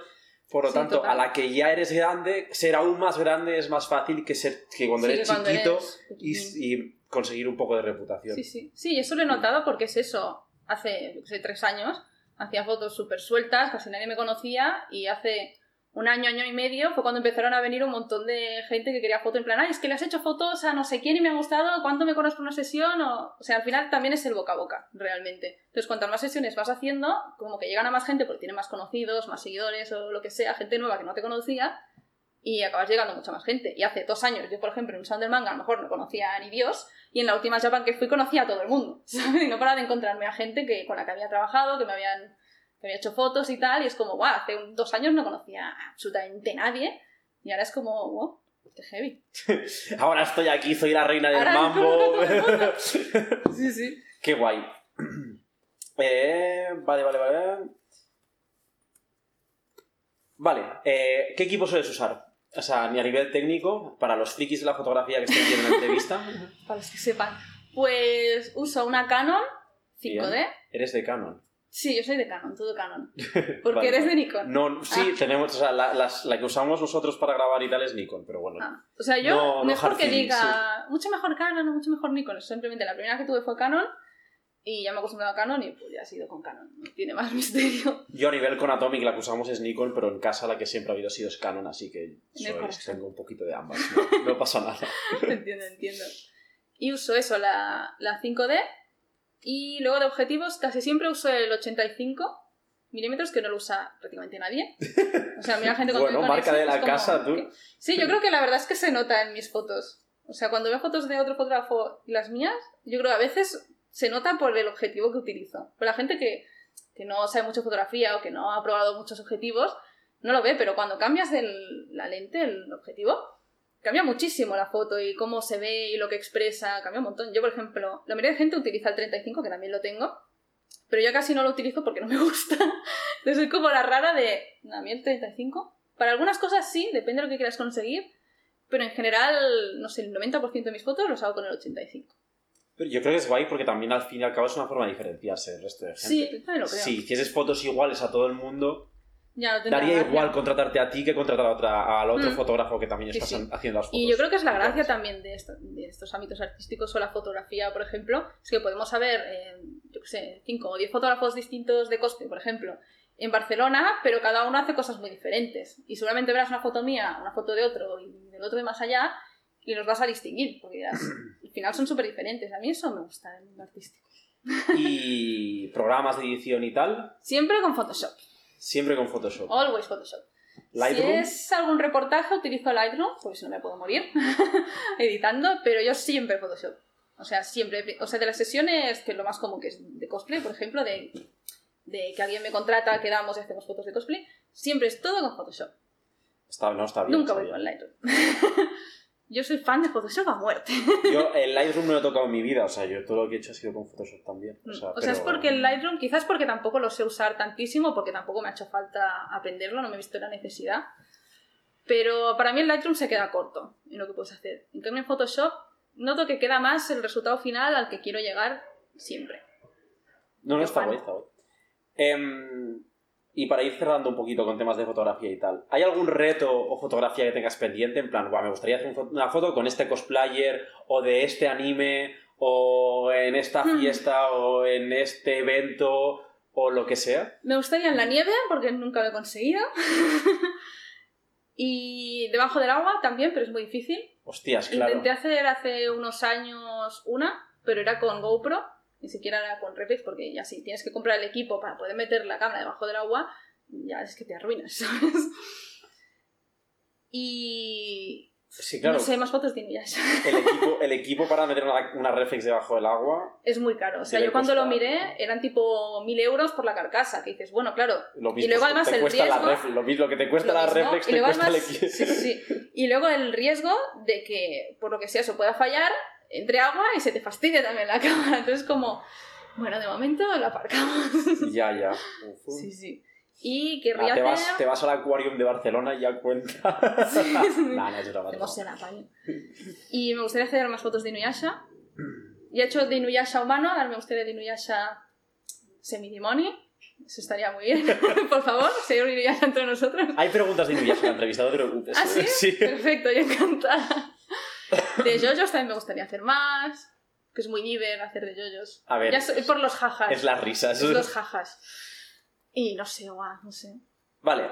Por lo tanto, a la que ya eres grande, ser aún más grande es más fácil que, ser, que cuando eres chiquito y, conseguir un poco de reputación. Sí, sí. Sí, eso lo he notado porque es eso. Hace, tres años hacía fotos súper sueltas, casi nadie me conocía y hace un año, año y medio fue cuando empezaron a venir un montón de gente que quería foto en plan, ay, es que le has hecho fotos a no sé quién y me ha gustado, ¿cuánto me conozco una sesión? O, o sea, al final también es el boca a boca, realmente. Entonces, cuantas más sesiones vas haciendo, como que llegan a más gente porque tiene más conocidos, más seguidores o lo que sea, gente nueva que no te conocía, y acabas llegando a mucha más gente. Y hace dos años, yo por ejemplo, en un salón del manga a lo mejor no conocía ni Dios, y en la última Japan que fui conocía a todo el mundo. Y no paraba de encontrarme a gente que, con la que había trabajado, que me habían que había hecho fotos y tal, y es como, guau, hace dos años no conocía absolutamente nadie, y ahora es como, wow, qué heavy. ahora estoy aquí, soy la reina del mambo. sí, sí. Qué guay. Eh, vale, vale, vale. Vale, eh, ¿qué equipo sueles usar? O sea, ni a nivel técnico, para los frikis de la fotografía que estén viendo en la entrevista. para los que sepan. Pues uso una Canon 5D. Eres de Canon. Sí, yo soy de Canon, todo Canon. Porque eres de Nikon. No, sí, ah. tenemos, o sea, la, la, que usamos nosotros para grabar y tal es Nikon, pero bueno. Ah, o sea, yo mejor que diga, mucho mejor Canon mucho mejor Nikon. Simplemente la primera que tuve fue Canon y ya me he acostumbrado a Canon y pues ya ha sido con Canon. No tiene más misterio. Yo a nivel con Atomic la que usamos es Nikon, pero en casa la que siempre ha habido ha sido es Canon, así que tengo un poquito de ambas. No, pasa nada. entiendo, entiendo. Y uso eso, la, la 5D y luego de objetivos casi siempre uso el 85 milímetros que no lo usa prácticamente nadie. O sea, mira gente con Bueno, marca de la casa, tú. Sí, yo creo que la verdad es que se nota en mis fotos. O sea, cuando veo fotos de otro fotógrafo y las mías, yo creo que a veces se nota por el objetivo que utilizo. Pero la gente que, que no sabe mucho fotografía o que no ha probado muchos objetivos, no lo ve, pero cuando cambias la lente, el objetivo, cambia muchísimo la foto y cómo se ve y lo que expresa, cambia un montón. Yo, por ejemplo, la mayoría de gente utiliza el 35, que también lo tengo, pero yo casi no lo utilizo porque no me gusta. Entonces soy como la rara de, a mí el 35. Para algunas cosas sí, depende de lo que quieras conseguir, pero en general, no sé, el 90% de mis fotos los hago con el 85. Pero yo creo que es guay porque también al fin y al cabo es una forma de diferenciarse del resto de gente. Sí, lo creo. Si hicieses fotos iguales a todo el mundo, Daría igual contratarte a ti que contratar a otra, al otro mm. fotógrafo que también estás haciendo las fotos. Y yo creo que es la gracia también de, de, estos ámbitos artísticos o la fotografía, por ejemplo, es que podemos saber, eh, yo qué sé, 5 o 10 fotógrafos distintos de cosplay, por ejemplo, en Barcelona, pero cada uno hace cosas muy diferentes. Y seguramente verás una foto mía, una foto de otro y del otro de más allá, y los vas a distinguir, porque dirás, al final son súper diferentes. A mí eso me gusta del mundo artístico. ¿Y programas de edición y tal? Siempre con Photoshop. Siempre con Photoshop. Always Photoshop. Si es algún reportaje, utilizo Lightroom, porque si no me puedo morir editando, pero yo siempre Photoshop. O sea, siempre. O sea, de las sesiones, que es lo más común que es de cosplay, por ejemplo, de, de que alguien me contrata, quedamos y hacemos fotos de cosplay, siempre es todo con Photoshop. Está, no está bien. Nunca voy con Lightroom. Yo soy fan de Photoshop a muerte. Yo el Lightroom no lo he tocado en mi vida, o sea, yo todo lo que he hecho ha sido con Photoshop también. O sea, Mm, O sea, es porque el Lightroom, quizás porque tampoco lo sé usar tantísimo, porque tampoco me ha hecho falta aprenderlo, no me he visto la necesidad. Pero para mí el Lightroom se queda corto en lo que puedes hacer. En cambio, en Photoshop noto que queda más el resultado final al que quiero llegar siempre. No, no, está guay, está guay. Em, y para ir cerrando un poquito con temas de fotografía y tal, ¿hay algún reto o fotografía que tengas pendiente? En plan, "Buah, me gustaría hacer una foto con este cosplayer o de este anime o en esta Hmm. fiesta o en este evento o lo que sea. Me gustaría en la nieve, porque nunca lo he conseguido. y debajo del agua también, pero es muy difícil. Hostias, claro. Intenté hacer hace unos años una, pero era con GoPro, ni siquiera era con reflex, porque ya si tienes que comprar el equipo para poder meter la cámara debajo del agua, ya es que te arruinas, ¿sabes? Y... Sí, claro. No sé, más fotos de Inuyasha. El, equipo, el equipo para meter una, una reflex debajo del agua, Es muy caro. O sea, yo cuando lo costar. miré eran tipo mil euros por la carcasa, que dices, bueno, claro. lo mismo Y luego además el la riesgo- ref- lo mismo que te cuesta lo la mismo, reflex y te luego cuesta además- el equipo. sí, sí. Y luego el riesgo de que, por lo que sea, eso pueda fallar, entre agua y se te fastidie también la cámara. Entonces, como, bueno, de momento lo aparcamos. Ya, ya. Uf. Sí, sí. Y Ah, querría te, vas, hacer... te vas al Aquarium de Barcelona y ya cuenta. Sí, sí. Nah, no, apaño. Y me gustaría hacer más fotos de Inuyasha. Ya he hecho de Inuyasha humano, ahora me gustaría de Inuyasha semidemoni. Eso estaría muy bien. Por favor, señor Inuyasha entre nosotros. Hay preguntas de Inuyasha en la entrevista, no te preocupes. ¿Ah, sí? Sí. Perfecto, yo encantada. De JoJo's también me gustaría hacer más. Que es muy nivel hacer de JoJo's. A ver, Ya soy por los jajas. es las risas. Es los jajas. Y no sé, guau, no sé. Vale.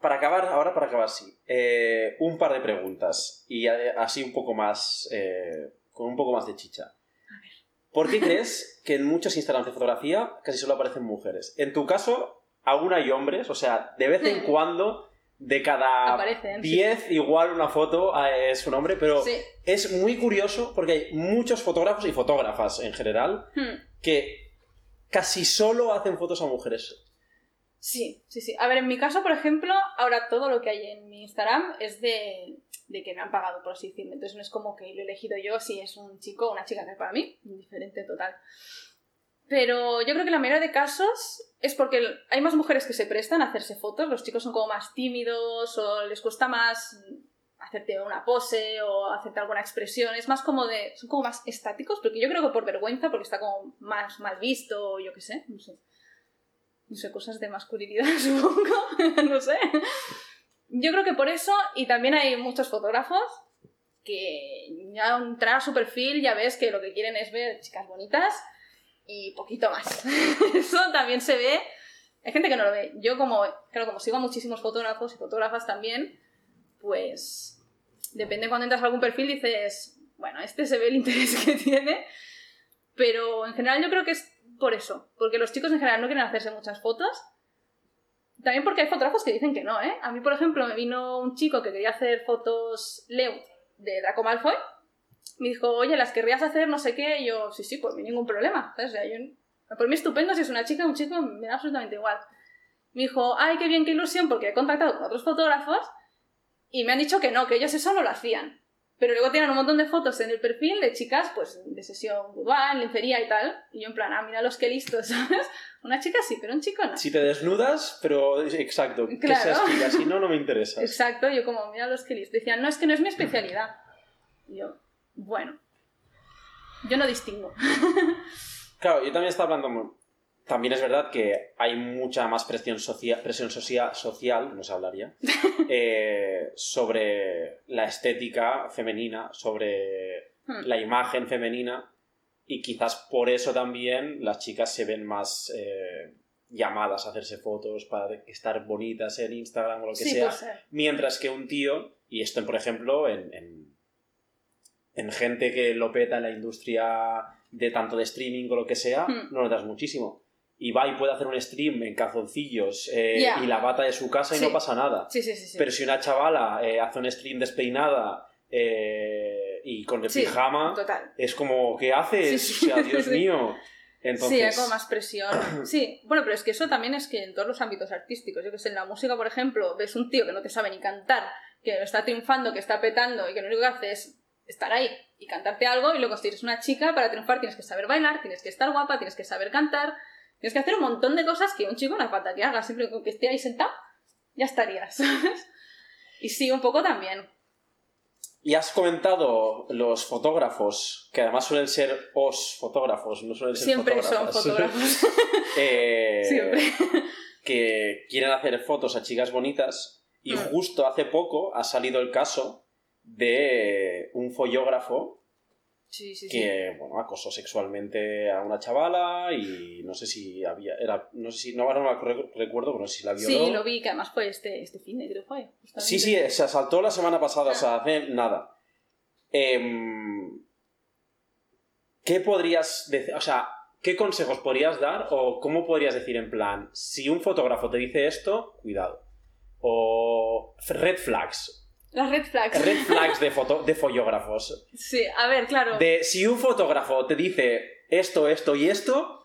Para acabar, ahora para acabar, sí. Eh, un par de preguntas. Y así un poco más. eh, con un poco más de chicha. ¿Por qué crees que en muchos Instagrams de fotografía casi solo aparecen mujeres? En tu caso, aún hay hombres, o sea, de vez en Hmm. cuando, de cada Aparecen. sí. 10, igual una foto eh, es un hombre, pero Sí. es muy curioso porque hay muchos fotógrafos y fotógrafas en general Hmm. que casi solo hacen fotos a mujeres. Sí, sí, sí. A ver, en mi caso, por ejemplo, ahora todo lo que hay en mi Instagram es de, de que me han pagado, por así decirlo. Entonces no es como que lo he elegido yo si es un chico o una chica que para mí, indiferente total. Pero yo creo que la mayoría de casos es porque hay más mujeres que se prestan a hacerse fotos, los chicos son como más tímidos o les cuesta más hacerte una pose o hacerte alguna expresión, es más como de, son como más estáticos, porque yo creo que por vergüenza, porque está como más mal visto yo qué sé, no sé. No sé, cosas de masculinidad, supongo, no sé. Yo creo que por eso, y también hay muchos fotógrafos que ya entrar a su perfil ya ves que lo que quieren es ver chicas bonitas y poquito más. Eso también se ve. Hay gente que no lo ve. Yo como, claro, como sigo a muchísimos fotógrafos y fotógrafas también, pues depende cuando entras a algún perfil dices, bueno, este se ve el interés que tiene, pero en general yo creo que es por eso, porque los chicos en general no quieren hacerse muchas fotos. También porque hay fotógrafos que dicen que no, ¿eh? A mí, por ejemplo, me vino un chico que quería hacer fotos Leo de Draco Malfoy. Me dijo, oye, ¿las querrías hacer no sé qué? Y yo, sí, sí, por mí ningún problema. ¿sabes? O sea, yo, por mí estupendo si es una chica o un chico, me da absolutamente igual. Me dijo, ay, qué bien, qué ilusión, porque he contactado con otros fotógrafos y me han dicho que no, que ellos eso no lo hacían. Pero luego tienen un montón de fotos en el perfil de chicas, pues, de sesión boudoir, lencería y tal. Y yo en plan, ah, mira los que listos, ¿sabes? Una chica sí, pero un chico no. Si te desnudas, pero exacto, que Claro. seas chica, si no, no me interesa. Exacto, yo como, mira los que listos. Decían, no, es que no es mi especialidad. Y yo, bueno, yo no distingo. Claro, yo también estaba hablando. También es verdad que hay mucha más presión, socia- presión socia- social, no se hablaría, eh, sobre la estética femenina, sobre Hmm. la imagen femenina, y quizás por eso también las chicas se ven más eh, llamadas a hacerse fotos para estar bonitas en Instagram o lo que Sí, sea. Mientras que un tío, y esto por ejemplo en, en, en gente que lo peta en la industria de tanto de streaming o lo que sea, Hmm. no notas muchísimo. Y va y puede hacer un stream en calzoncillos eh, y la bata de su casa y no pasa nada. Sí, sí. Pero si una chavala eh, hace un stream despeinada eh, y con el pijama, Total. es como, ¿qué haces? O sea, Dios mío. Entonces, Sí, hay como más presión. Sí, bueno, pero es que eso también es que en todos los ámbitos artísticos, yo que sé, en la música, por ejemplo, ves un tío que no te sabe ni cantar, que está triunfando, que está petando y que lo único que hace es estar ahí y cantarte algo y luego si eres una chica, para triunfar tienes que saber bailar, tienes que estar guapa, tienes que saber cantar, tienes que hacer un montón de cosas que un chico no hace falta que haga, siempre con que esté ahí sentado, ya estarías. Y sí, un poco también. Y has comentado los fotógrafos, que además suelen ser os fotógrafos, no suelen ser Siempre fotógrafas. son fotógrafos. Eh, Siempre. que quieren hacer fotos a chicas bonitas y Mm. justo hace poco ha salido el caso de un follógrafo Sí, sí, sí. que bueno, acosó sexualmente a una chavala y no sé si había era no sé si no no re- recuerdo pero no sé si la violó Sí, lo vi, que además fue este, este fin de creo que fue. Sí, sí, se asaltó la semana pasada, o sea, Ah. hace nada. Em, ¿Qué podrías decir? O sea, ¿qué consejos podrías dar o cómo podrías decir en plan, si un fotógrafo te dice esto, cuidado? O red flags. Las red flags. Red flags de, foto, de follógrafos. Sí, a ver, claro. De si un fotógrafo te dice esto, esto y esto,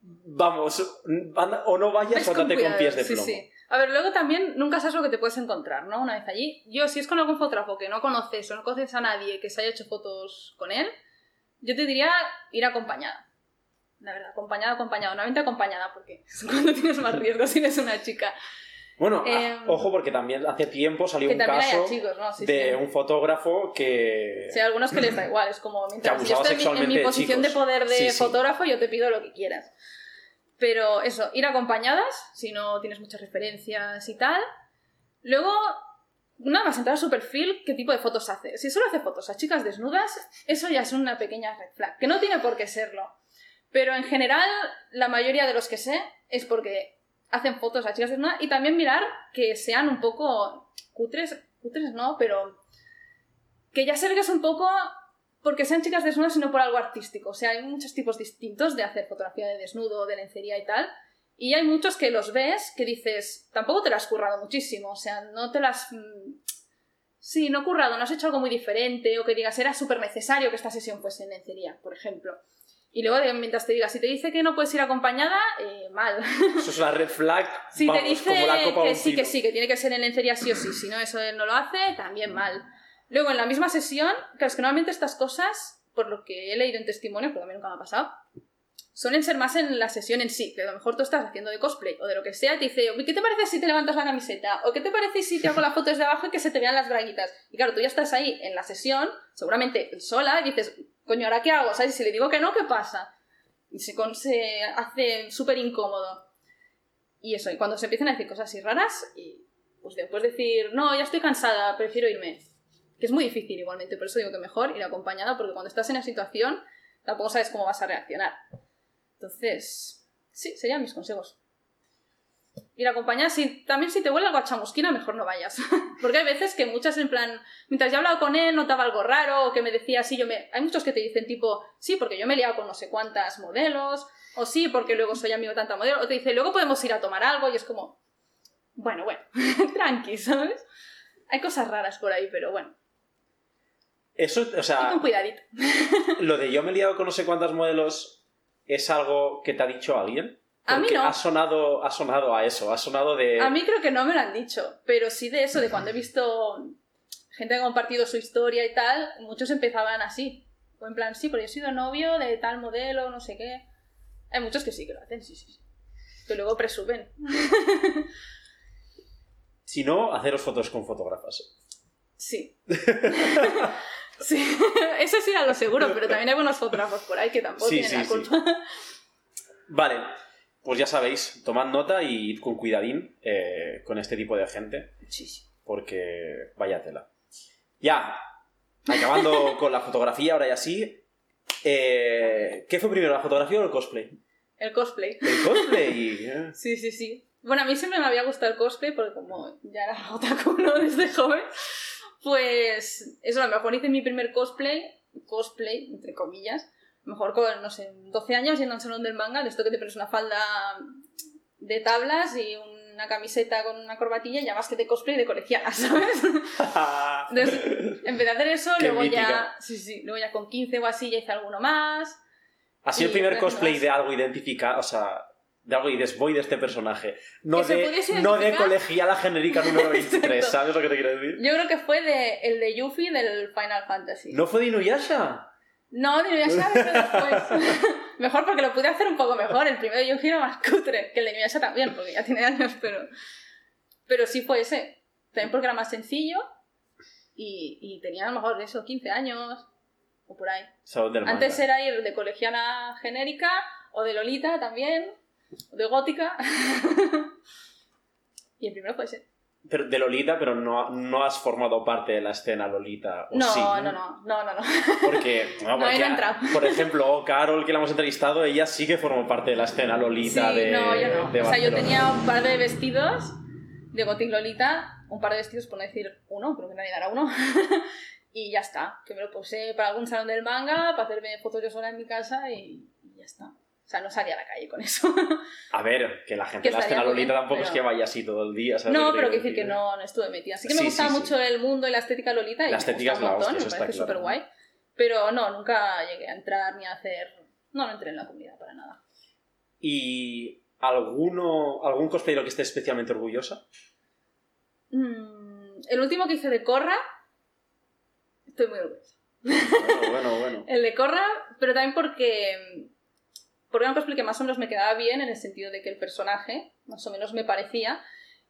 vamos, anda- o no vayas o date con pies de sí, plomo. sí. A ver, luego también nunca sabes lo que te puedes encontrar, ¿no? Una vez allí. Yo, si es con algún fotógrafo que no conoces o no conoces a nadie que se haya hecho fotos con él, yo te diría ir acompañada. La verdad, acompañada, acompañada. Normalmente acompañada, porque es cuando tienes más riesgo si eres una chica. Bueno, ah, ojo porque también hace tiempo salió un caso haya chicos, ¿no? Sí, de sí. un fotógrafo que... Sí, a algunos que les da igual, es como mientras Que yo estoy en mi- en mi de posición de poder de sí. fotógrafo, yo te pido lo que quieras. Pero eso, ir acompañadas, si no tienes muchas referencias y tal. Luego, nada más entrar a su perfil, qué tipo de fotos hace. Si solo hace fotos a chicas desnudas, eso ya es una pequeña red flag, que no tiene por qué serlo. Pero en general, la mayoría de los que sé es porque hacen fotos a chicas desnudas y también mirar que sean un poco cutres, cutres no, pero que ya es un poco porque sean chicas desnudas, sino por algo artístico. O sea, hay muchos tipos distintos de hacer fotografía de desnudo, de lencería y tal. Y hay muchos que los ves que dices, tampoco te lo has currado muchísimo. O sea, no te las. mm, Sí, no currado, no has hecho algo muy diferente. O que digas, era súper necesario que esta sesión fuese en lencería, por ejemplo. Y luego, de- mientras te diga, si te dice que no puedes ir acompañada, eh, mal. Eso es una red flag, Si vamos, te dice como la copa de que sí, que sí, que tiene que ser en lencería sí o sí, si no eso él no lo hace, también mal. Luego, en la misma sesión, claro, es que normalmente estas cosas, por lo que he leído en testimonios, pero a mí nunca me ha pasado, suelen ser más en la sesión en sí, que a lo mejor tú estás haciendo de cosplay o de lo que sea, te dice, "Uy, ¿qué te parece si te levantas la camiseta? ¿O qué te parece si te hago la foto desde abajo y que se te vean las braguitas? Y claro, tú ya estás ahí en la sesión, seguramente sola, y dices, coño, ¿ahora qué hago? ¿Sabes? Y si le digo que no, ¿qué pasa? Y se, hace súper incómodo. Y eso, y cuando se empiezan a decir cosas así raras, y pues después decir, no, ya estoy cansada, prefiero irme. Que es muy difícil igualmente, por eso digo que mejor ir acompañada, porque cuando estás en la situación tampoco sabes cómo vas a reaccionar. Entonces, sí, serían mis consejos. Ir acompañada, si, también si te huele algo a chamusquina, mejor no vayas. porque hay veces que muchas en plan, mientras yo hablaba con él, notaba algo raro, o que me decía, sí, yo me... Hay muchos que te dicen tipo, sí, porque yo me he liado con no sé cuántas modelos, o sí, porque luego soy amigo de tanta modelo, o te dice, luego podemos ir a tomar algo, y es como, bueno, bueno, tranqui, ¿sabes? Hay cosas raras por ahí, pero bueno, Eso, o y sea, con cuidadito. lo de yo me he liado con no sé cuántas modelos es algo que te ha dicho alguien. A mí no. Ha sonado, ha sonado a eso, ha sonado de... A mí creo que no me lo han dicho, pero sí de eso, de cuando he visto gente que ha compartido su historia y tal, muchos empezaban así. O en plan, sí, porque yo he sido novio de tal modelo, no sé qué. Hay muchos que sí que lo hacen, sí, sí, sí. Que luego presumen. Si no, haceros fotos con fotógrafas. Sí. sí. Eso sí era lo seguro, pero también hay buenos fotógrafos por ahí que tampoco Sí, tienen sí, la culpa. Vale, pues ya sabéis, tomad nota y id con cuidadín eh, con este tipo de gente, Sí, sí. porque vaya tela. Ya, acabando con la fotografía, ahora ya sí. eh, ¿Qué fue primero, la fotografía o el cosplay? El cosplay. El cosplay. Sí, sí, sí. Bueno, a mí siempre me había gustado el cosplay porque como ya era otaku ¿no? desde joven, pues eso, a lo mejor hice mi primer cosplay, cosplay, entre comillas, mejor con, no sé, 12 años yendo al salón del manga, de esto que te pones una falda de tablas y una camiseta con una corbatilla y ya vas que te cosplay de colegiala, ¿sabes? Entonces, empecé a hacer eso, Qué luego ya, sí, sí, luego ya con 15 o así ya hice alguno más. Así el primer cosplay más. de algo identificado, o sea, de algo y dices, voy de este personaje. No, de, no de colegiala genérica número 23, Exacto. ¿sabes lo que te quiero decir? Yo creo que fue de, el de Yuffie del Final Fantasy. ¿No fue de Inuyasha? No, de hice después. mejor porque lo pude hacer un poco mejor. El primero de Yuffie era más cutre. Que el de Inuyasha también, porque ya tiene años, pero... Pero sí fue ese. También porque era más sencillo. Y, y tenía a lo mejor eso, 15 años. O por ahí. Antes era ir de colegiana genérica. O de Lolita también. O de gótica. y el primero fue ese. Pero de Lolita, pero no, no has formado parte de la escena Lolita. ¿o No, sí? no, no, no, no, no. Porque, no, porque, no entra. por ejemplo, Carol, que la hemos entrevistado, ella sí que formó parte de la escena Lolita Sí, de. no, yo no. de o sea, yo tenía un par de vestidos de Gothic Lolita, un par de vestidos, por no decir uno, creo que nadie dará uno. y ya está. Que me lo puse para algún salón del manga, para hacerme fotos yo sola en mi casa y, y ya está. O sea, no salía a la calle con eso. A ver, que la gente Que la muy Lolita tampoco es que vaya así todo el día. ¿sabes no, pero quiero quiero decir que no, no estuve metida. Sí que me Sí, gustaba sí, sí. mucho el mundo y la estética Lolita y La estética es la montón, hostia, me parece claro. súper guay. Pero no, nunca llegué a entrar ni a hacer... No, no entré en la comunidad para nada. ¿Y alguno, algún cosplay de lo que esté especialmente orgullosa? Mm, el último que hice de Corra, estoy muy orgullosa. Bueno, bueno, bueno. El de Corra, pero también porque. Porque era un cosplay que más o menos me quedaba bien en el sentido de que el personaje más o menos me parecía.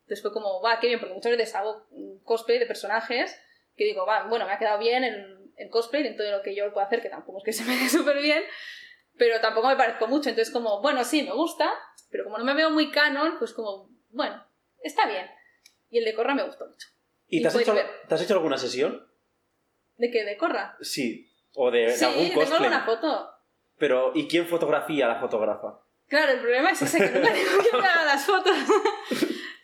Entonces fue como, va, qué bien, porque muchas veces hago cosplay de personajes que digo, va, bueno, me ha quedado bien el, el cosplay dentro de lo que yo puedo hacer, que tampoco es que se me dé súper bien, pero tampoco me parezco mucho. Entonces, como, bueno, sí, me gusta, pero como no me veo muy canon, pues como, bueno, está bien. Y el de Corra me gustó mucho. ¿Y te has, hecho, te has hecho alguna sesión? ¿De qué? ¿De Corra? Sí. O de, de Sí, algún tengo cosplay. alguna foto. Pero, ¿y quién fotografía a la fotógrafa? Claro, el problema es ese, que nunca tengo que pagar las fotos.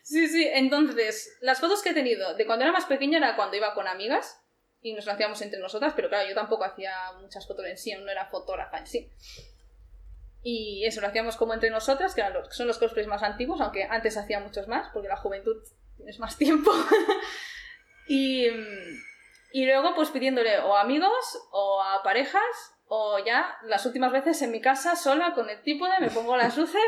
Sí, sí, entonces, las fotos que he tenido de cuando era más pequeña era cuando iba con amigas y nos hacíamos entre nosotras, pero claro, yo tampoco hacía muchas fotos en sí, no era fotógrafa en sí. Y eso lo hacíamos como entre nosotras, que eran los, que son los cosplays más antiguos, aunque antes hacía muchos más, porque la juventud tienes más tiempo. y, y luego pues pidiéndole o a amigos o a parejas o ya las últimas veces en mi casa sola con el trípode me pongo las luces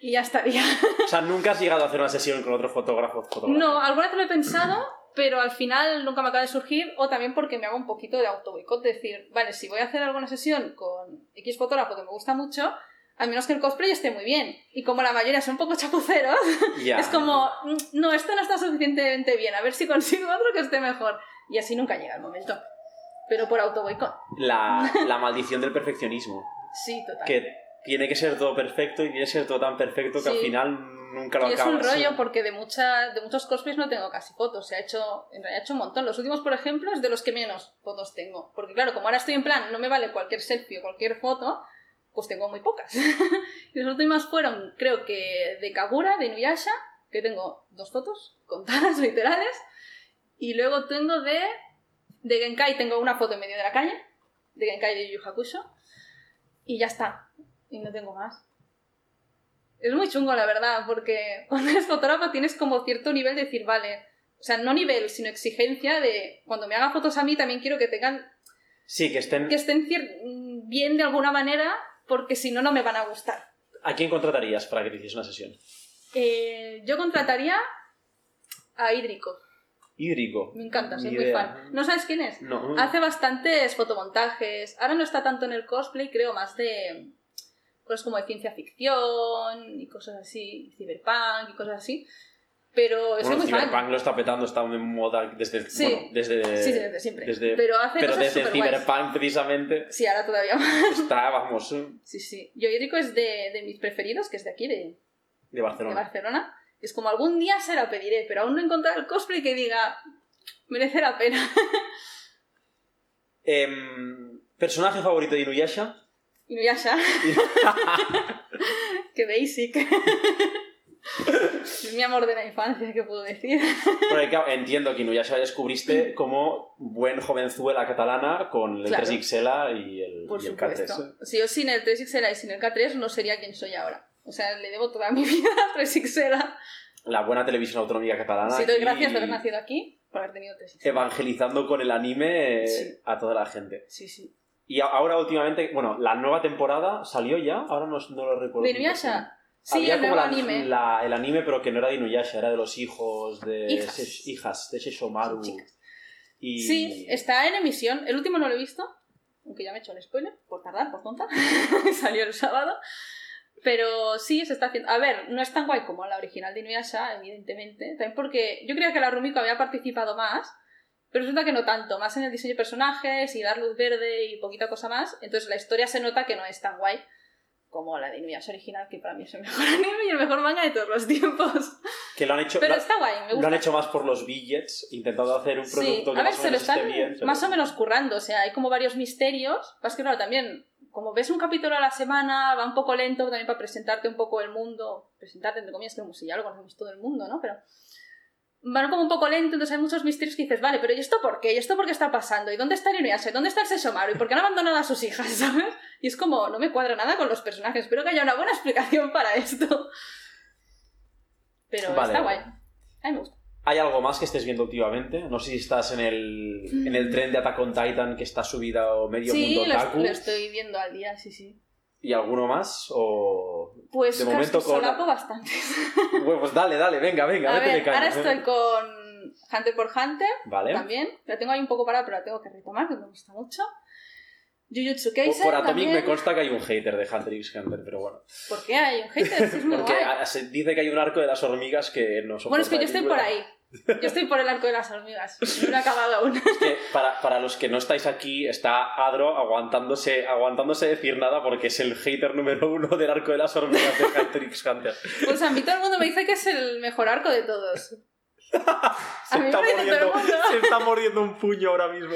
y ya estaría. O sea, nunca has llegado a hacer una sesión con otro fotógrafo o fotógrafa. No, alguna vez lo he pensado, pero al final nunca me acaba de surgir, o también porque me hago un poquito de auto boicot, decir, vale, si voy a hacer alguna sesión con X fotógrafo que me gusta mucho, al menos que el cosplay esté muy bien. Y como la mayoría son un poco chapuceros, es como, "Mm, no, esto no está suficientemente bien, a ver si consigo otro que esté mejor. Y así nunca llega el momento. Pero por auto boicot. La, la maldición del perfeccionismo. Sí, total. Que tiene que ser todo perfecto y tiene que ser todo tan perfecto que Sí. al final nunca lo Y es acabas. un rollo porque de, mucha, de muchos cosplays no tengo casi fotos. Se ha hecho, en realidad he hecho un montón. Los últimos, por ejemplo, es de los que menos fotos tengo. Porque claro, como ahora estoy en plan, no me vale cualquier selfie o cualquier foto, pues tengo muy pocas. y los últimos fueron, creo que de Kagura, de Inuyasha, que tengo dos fotos, contadas, literales. Y luego tengo de... De Genkai tengo una foto en medio de la calle. De Genkai de Yu Hakusho. Y ya está. Y no tengo más. Es muy chungo, la verdad, porque cuando eres fotógrafo tienes como cierto nivel de decir, vale, o sea, no nivel, sino exigencia de cuando me hagan fotos a mí también quiero que tengan, Sí, que estén. que estén bien de alguna manera, porque si no, no me van a gustar. ¿A quién contratarías para que te hiciese una sesión? Eh, yo contrataría a Hídrico, Hídrico. me encanta, soy muy fan. ¿No sabes quién es? No. Hace bastantes fotomontajes. Ahora no está tanto en el cosplay, creo más de cosas como de ciencia ficción y cosas así, cyberpunk y cosas así. Pero soy Bueno, muy Cyberpunk fan. lo está petando, está en moda desde. Sí. Bueno, desde. Sí, sí, desde siempre. desde- pero hace pero cosas desde. Cyberpunk, precisamente, Sí, ahora todavía más. está, vamos, Sí, sí. Yo Hídrico es de, de mis preferidos, que es de aquí, de, de de Barcelona. Es como algún día se la pediré, pero aún no he encontrado el cosplay que diga merece la pena. Em, ¿Personaje favorito de Inuyasha? Inuyasha. Qué basic. es mi amor de la infancia, ¿qué puedo decir? Porque claro, entiendo que Inuyasha descubriste como buen jovenzuela catalana con el Claro. 3XL y el, Por y el supuesto. K3. Si yo sin el 3XL y sin el K3 no sería quien soy ahora. O sea, le debo toda mi vida al 3XL. La buena televisión autonómica catalana. Si doy gracias de haber nacido aquí, por haber tenido 3XL. Evangelizando con el anime Sí. a toda la gente. Sí, sí. Y a- ahora últimamente, bueno, la nueva temporada salió ya, ahora no, no lo recuerdo. ¿De Inuyasha? Sí, había el como nuevo la- anime. la- el anime, pero que no era de Inuyasha, era de los hijos de Hijas. Hijas de chicas. Y... Sí, está en emisión. El último no lo he visto, aunque ya me he hecho el spoiler, por tardar, por tonta. Salió el sábado. Pero sí, se está haciendo. A ver, no es tan guay como la original de Inuyasha, evidentemente. También porque yo creía que la Rumiko había participado más, pero resulta que no tanto. Más en el diseño de personajes y dar luz verde y poquita cosa más. Entonces la historia se nota que no es tan guay como la de Inuyasha original, que para mí es el mejor anime y el mejor manga de todos los tiempos. Que lo han hecho, Pero lo, está guay, me lo gusta. han hecho más por los billets, intentando hacer un Sí, producto que a ver, más se lo están bien. pero- más o menos currando, o sea, hay como varios misterios. Más que claro, también, como ves un capítulo a la semana, va un poco lento también para presentarte un poco el mundo, presentarte entre comillas, que como si ya lo conocemos todo el mundo, ¿no? Pero van como un poco lento, entonces hay muchos misterios que dices, vale, pero ¿y esto por qué? ¿Y esto por qué está pasando? ¿Y dónde está Inuyasha? ¿Y dónde está el Sesshomaru? ¿Y por qué han abandonado a sus hijas? ¿Sabes? Y es como, no me cuadra nada con los personajes, espero que haya una buena explicación para esto. Pero Vale. está guay. A mí me gusta. ¿Hay algo más que estés viendo últimamente? No sé si estás en el, en el tren de Attack on Titan que está subida o medio Sí, mundo otaku. lo estoy viendo al día, sí, sí. ¿Y alguno más? O... Pues De momento con- solapo bastante. Bueno, pues dale, dale, venga, venga, A ver, caña. ahora estoy con Hunter por Hunter Vale. también. La tengo ahí un poco parada, pero la tengo que retomar, que me gusta mucho. Jujutsu Kaisen por Atomic también. me consta que hay un hater de Hunter x Hunter, pero bueno. ¿Por qué hay un hater? Sí, es muy Porque guay. se dice que hay un arco de las hormigas que no soporta Bueno, es que yo estoy por ahí. Yo estoy por el arco de las hormigas. No lo he acabado aún. Es que para, para los que no estáis aquí, está Adro aguantándose, aguantándose decir nada porque es el hater número uno del arco de las hormigas de Hunter x Hunter. Pues a mí todo el mundo me dice que es el mejor arco de todos. Se A mí está, me dice todo el mordiendo, mundo. se está mordiendo un puño ahora mismo.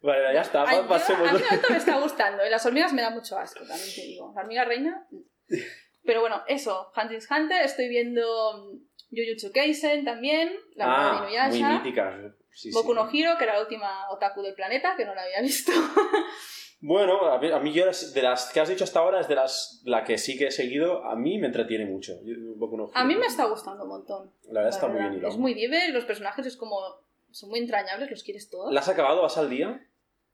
Vale, ya está, Ay, pa- yo- pasemos. a mí momento me está gustando. Y las hormigas me dan mucho asco, también te digo. La hormiga reina. Pero bueno, eso. Hunter x Hunter. Estoy viendo Jujutsu Kaisen también. La nueva de Ah, muy Inuyasha. mítica. Sí, Boku sí. no Hiro, que era la última otaku del planeta, que no la había visto. Bueno, a mí, a mí yo de las que has dicho hasta ahora es de las la que sí que he seguido, a mí me entretiene mucho. Yo- Boku no A mí me está gustando un montón. La verdad la está muy bien hilado. Es muy diver, los personajes es como... Son muy entrañables, los quieres todos. ¿La has acabado? ¿Vas al día?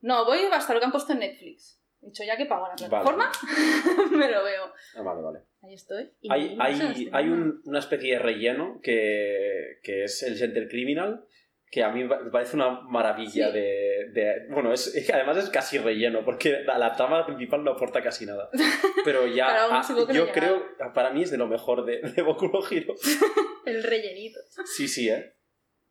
No, voy hasta lo que han puesto en Netflix. Dicho, ya que pago la plataforma, me lo veo. Ah, vale, vale. Ahí estoy. Y Hay, no hay, hay un- una especie de relleno que, que es el Gentle Criminal, que a mí me parece una maravilla Sí. de, de- Bueno, es, además es casi relleno, porque la, la trama principal no aporta casi nada. Pero ya, Pero ah, yo creo, para mí es de lo mejor de, de Boku no Hero. El rellenito. Sí, sí, ¿eh?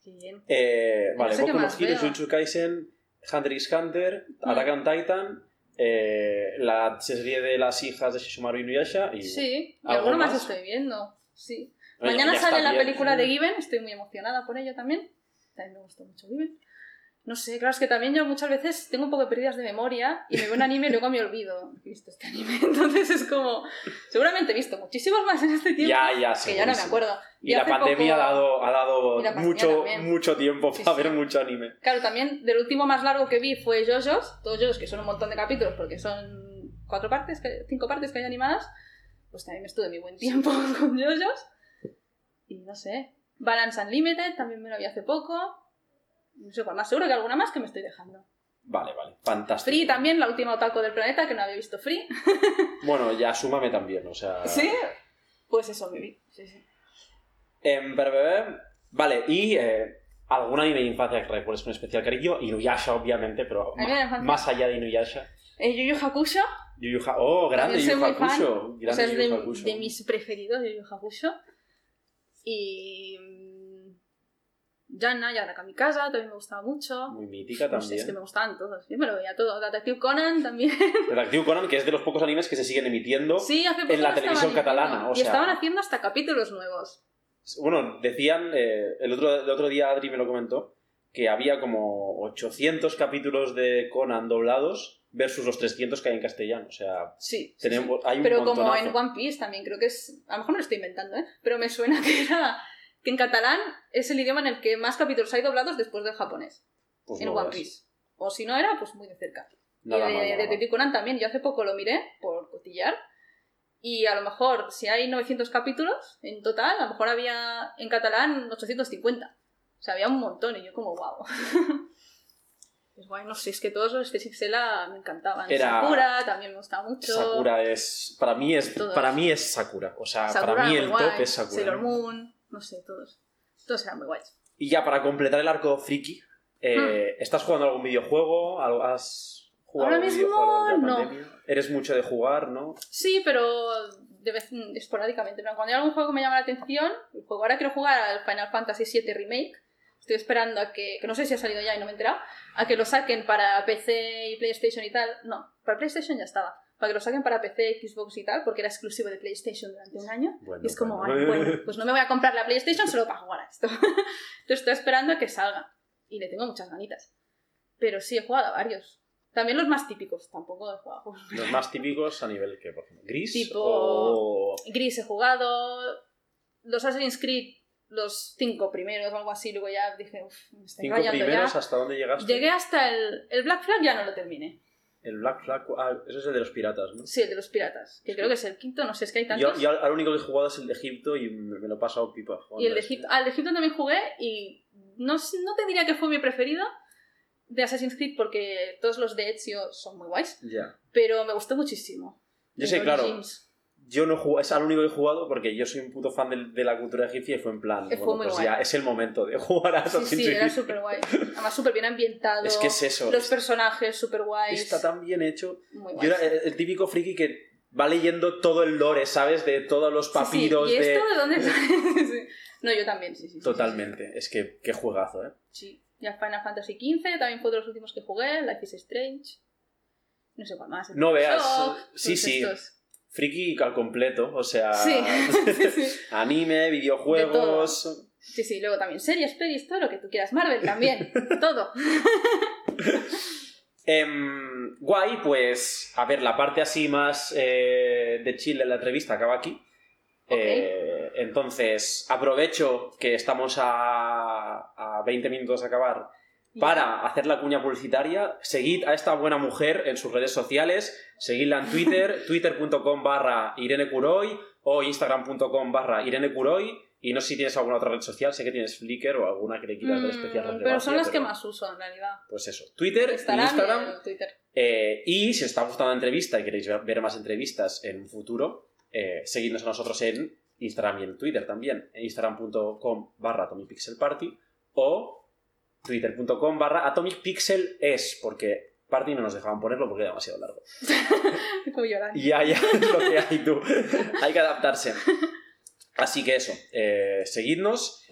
Bien. Eh, No vale, Boku no Hero. Jujutsu Kaisen, Hunter x Hunter, Mm. Attack on Titan, eh, la serie de las hijas de Shishimaru Inuyasha y... Sí, y ¿Algo alguno más? más? estoy viendo. Sí. Mañana sale la película de Given, estoy muy emocionada por ello también. También me gustó mucho Given. No sé, claro, es que también yo muchas veces tengo un poco de pérdidas de memoria y me veo un anime y luego me olvido he visto este anime. Entonces es como. Seguramente he visto muchísimos más en este tiempo Ya, ya, que ya no me acuerdo. Y, la hace pandemia poco- ha dado, ha dado Y la mucho, también. mucho tiempo Sí, para sí. ver mucho anime. Claro, también del último más largo que vi fue JoJo's. Todos JoJo's, que son un montón de capítulos porque son cuatro partes, cinco partes que hay animadas. Pues también me estuve mi buen tiempo con JoJo's. Y no sé. Balance Unlimited también me lo vi hace poco. No sé cuál más, seguro que alguna más que me estoy dejando. Vale, vale, fantástico. Free también, la última otaku del planeta que no había visto Free. Bueno, ya súmame también, o sea... ¿Sí? Pues eso me vi. Sí, sí. Em, pero, vale, y eh, algún anime de infancia que recuerdes con especial cariño, Inuyasha, obviamente, pero más allá de Inuyasha. Eh, Yu Yu Hakusho. Yu Yu Ha- Oh, grande Yu Yu. Hakusho. O Grande sea, Yu de, Yu Hakusho. de mis preferidos, Yu Yu Hakusho. Y. Yana, Yana Kamikaza, también me gustaba mucho. Muy mítica No sé, también. es que me gustaban todos. Yo me lo veía todo. Detective Conan también. Detective Conan, que es de los pocos animes que se siguen emitiendo. Sí, hace poco En la televisión catalana, o y sea- estaban haciendo hasta capítulos nuevos. Bueno, decían, eh, el, otro, el otro día Adri me lo comentó, que había como 800 capítulos de Conan doblados versus los 300 que hay en castellano. O sea, Sí. sí, tenemos, hay un Pero como montonazo. en One Piece también, creo que es. A lo mejor me lo estoy inventando, ¿eh? Pero me suena que era. Que en catalán es el idioma en el que más capítulos hay doblados después del japonés. Pues en no One. Piece. O si no era, pues muy de cerca. Nada y de, de Conan también, yo hace poco lo miré por cotillar. Y a lo mejor, si hay 900 capítulos en total, a lo mejor había en catalán 850. O sea, había un montón y yo como, wow. Es guay, no sé, es que todos los de Pixela me encantaban. Era- Sakura también me gustaba mucho. Sakura es. Para mí es. Todos. Para mí es Sakura. O sea, Sakura para mí el muy top guay, es Sakura. Sailor Moon, no sé, todos. Todos eran muy guays. Y ya para completar el arco friki, eh, ¿estás jugando algún videojuego? ¿Algo- ¿Has jugado Hmm. Ahora mismo, no. ¿Eres mucho de jugar, no? Sí, pero de vez esporádicamente. Pero cuando hay algún juego que me llama la atención, el juego ahora quiero jugar al Final Fantasy VII Remake. Estoy esperando a que, que no sé si ha salido ya y no me he enterado, a que lo saquen para PC y PlayStation y tal. No, para PlayStation ya estaba. Para que lo saquen para PC, Xbox y tal, porque era exclusivo de PlayStation durante un año. Bueno, y es como, bueno. "Ay, bueno, pues no me voy a comprar la PlayStation solo para jugar a esto. Entonces estoy esperando a que salga. Y le tengo muchas ganitas. Pero sí, he jugado a varios. También los más típicos, tampoco he jugado. Los más típicos a nivel que, por ejemplo, Gris Tipo- o... Gris he jugado. Los Assassin's Creed, los cinco primeros o algo así. Luego ya dije, uff, me estoy Cinco primeros, ya. ¿hasta dónde llegaste? Llegué hasta el. El Black Flag ya no lo terminé. El Black Flag, ah, eso es el de los piratas, ¿no? Sí, el de los piratas. Que creo que es el quinto, no sé, es que hay Yo, tantos. yo al único que he jugado es el de Egipto y me, lo he pasado pipa. Y el de jugando Egipto. Al de Egipto también jugué y no, no te diría que fue mi preferido de Assassin's Creed porque todos los de Ezio son muy guays. ese. Ya. Pero me gustó muchísimo. Yo sé, claro. Yo no jugado, es al único que he jugado porque yo soy un puto fan del- de, la cultura egipcia y fue en plan, fue bueno, pues guay. ya es el momento de jugar a Sí, sí, era súper guay. Además, súper bien ambientado. Es que es eso. Los personajes súper guays. Está tan bien hecho. Muy Yo era el, típico friki que va leyendo todo el lore, ¿sabes? De todos los Sí, sí, papiros ¿Y de... esto de dónde sale? No, yo también, sí, sí. sí, Totalmente. Es que qué juegazo, ¿eh? Sí. Ya Final Fantasy XV también fue de los últimos que jugué. Life is Strange. No sé cuál más. No veas. Shock, Sí, sí. estos. Friki al completo, o sea... Sí. Anime, videojuegos... Sí, sí, luego también series, pelis, todo lo que tú quieras. Marvel también, todo. Em, guay, pues, a ver, la parte así más eh, de chill en la entrevista acaba aquí. Eh, entonces, aprovecho que estamos a, a 20 minutos de acabar para hacer la cuña publicitaria. Seguid a esta buena mujer en sus redes sociales. Seguidla en Twitter, twitter.com barra Irene Curoy o instagram.com barra Irene Curoy. Y no sé si tienes alguna otra red social, sé que tienes Flickr o alguna que le quieras dar especial Mm, pero son las que más uso en realidad. Pues eso, Twitter, Instagram, Instagram. y Twitter. Eh, y si os está gustando la entrevista y queréis ver, más entrevistas en un futuro, eh, seguidnos a nosotros en Instagram y en Twitter también, en instagram.com barra atomicpixelparty o twitter.com barra atomicpixeles, porque party no nos dejaban ponerlo porque era demasiado largo. Como llorando. Y ya, ya es lo que hay tú. Hay que adaptarse. Así que eso, eh, seguidnos.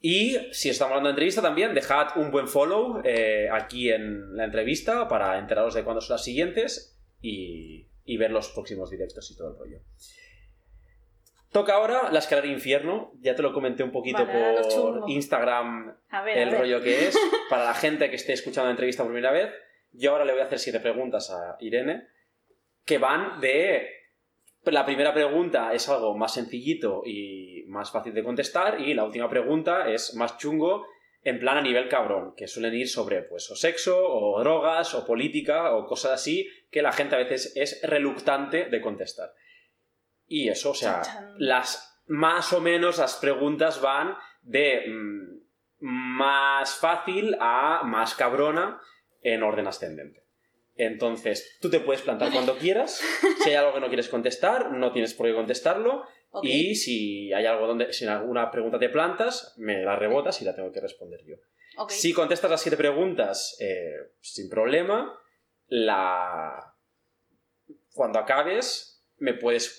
Y si estamos hablando de entrevista también, dejad un buen follow eh, aquí en la entrevista para enteraros de cuándo son las siguientes y, y ver los próximos directos y todo el rollo. Toca ahora la escalera infierno. Ya te lo comenté un poquito Vale, por. Instagram A ver, a el rollo que es. Para la gente que esté escuchando la entrevista por primera vez, yo ahora le voy a hacer siete preguntas a Irene que van de... La primera pregunta es algo más sencillito y más fácil de contestar y la última pregunta es más chungo en plan a nivel cabrón, que suelen ir sobre pues o sexo o drogas o política o cosas así que la gente a veces es reluctante de contestar. Y eso, o sea, las más o menos las preguntas van de mm, más fácil a más cabrona en orden ascendente. Entonces, tú te puedes plantar cuando quieras. Si hay algo que no quieres contestar, no tienes por qué contestarlo. Y si hay algo donde, si en alguna pregunta te plantas, me la rebotas y la tengo que responder yo. Si contestas las siete preguntas eh, sin problema, la... cuando acabes me puedes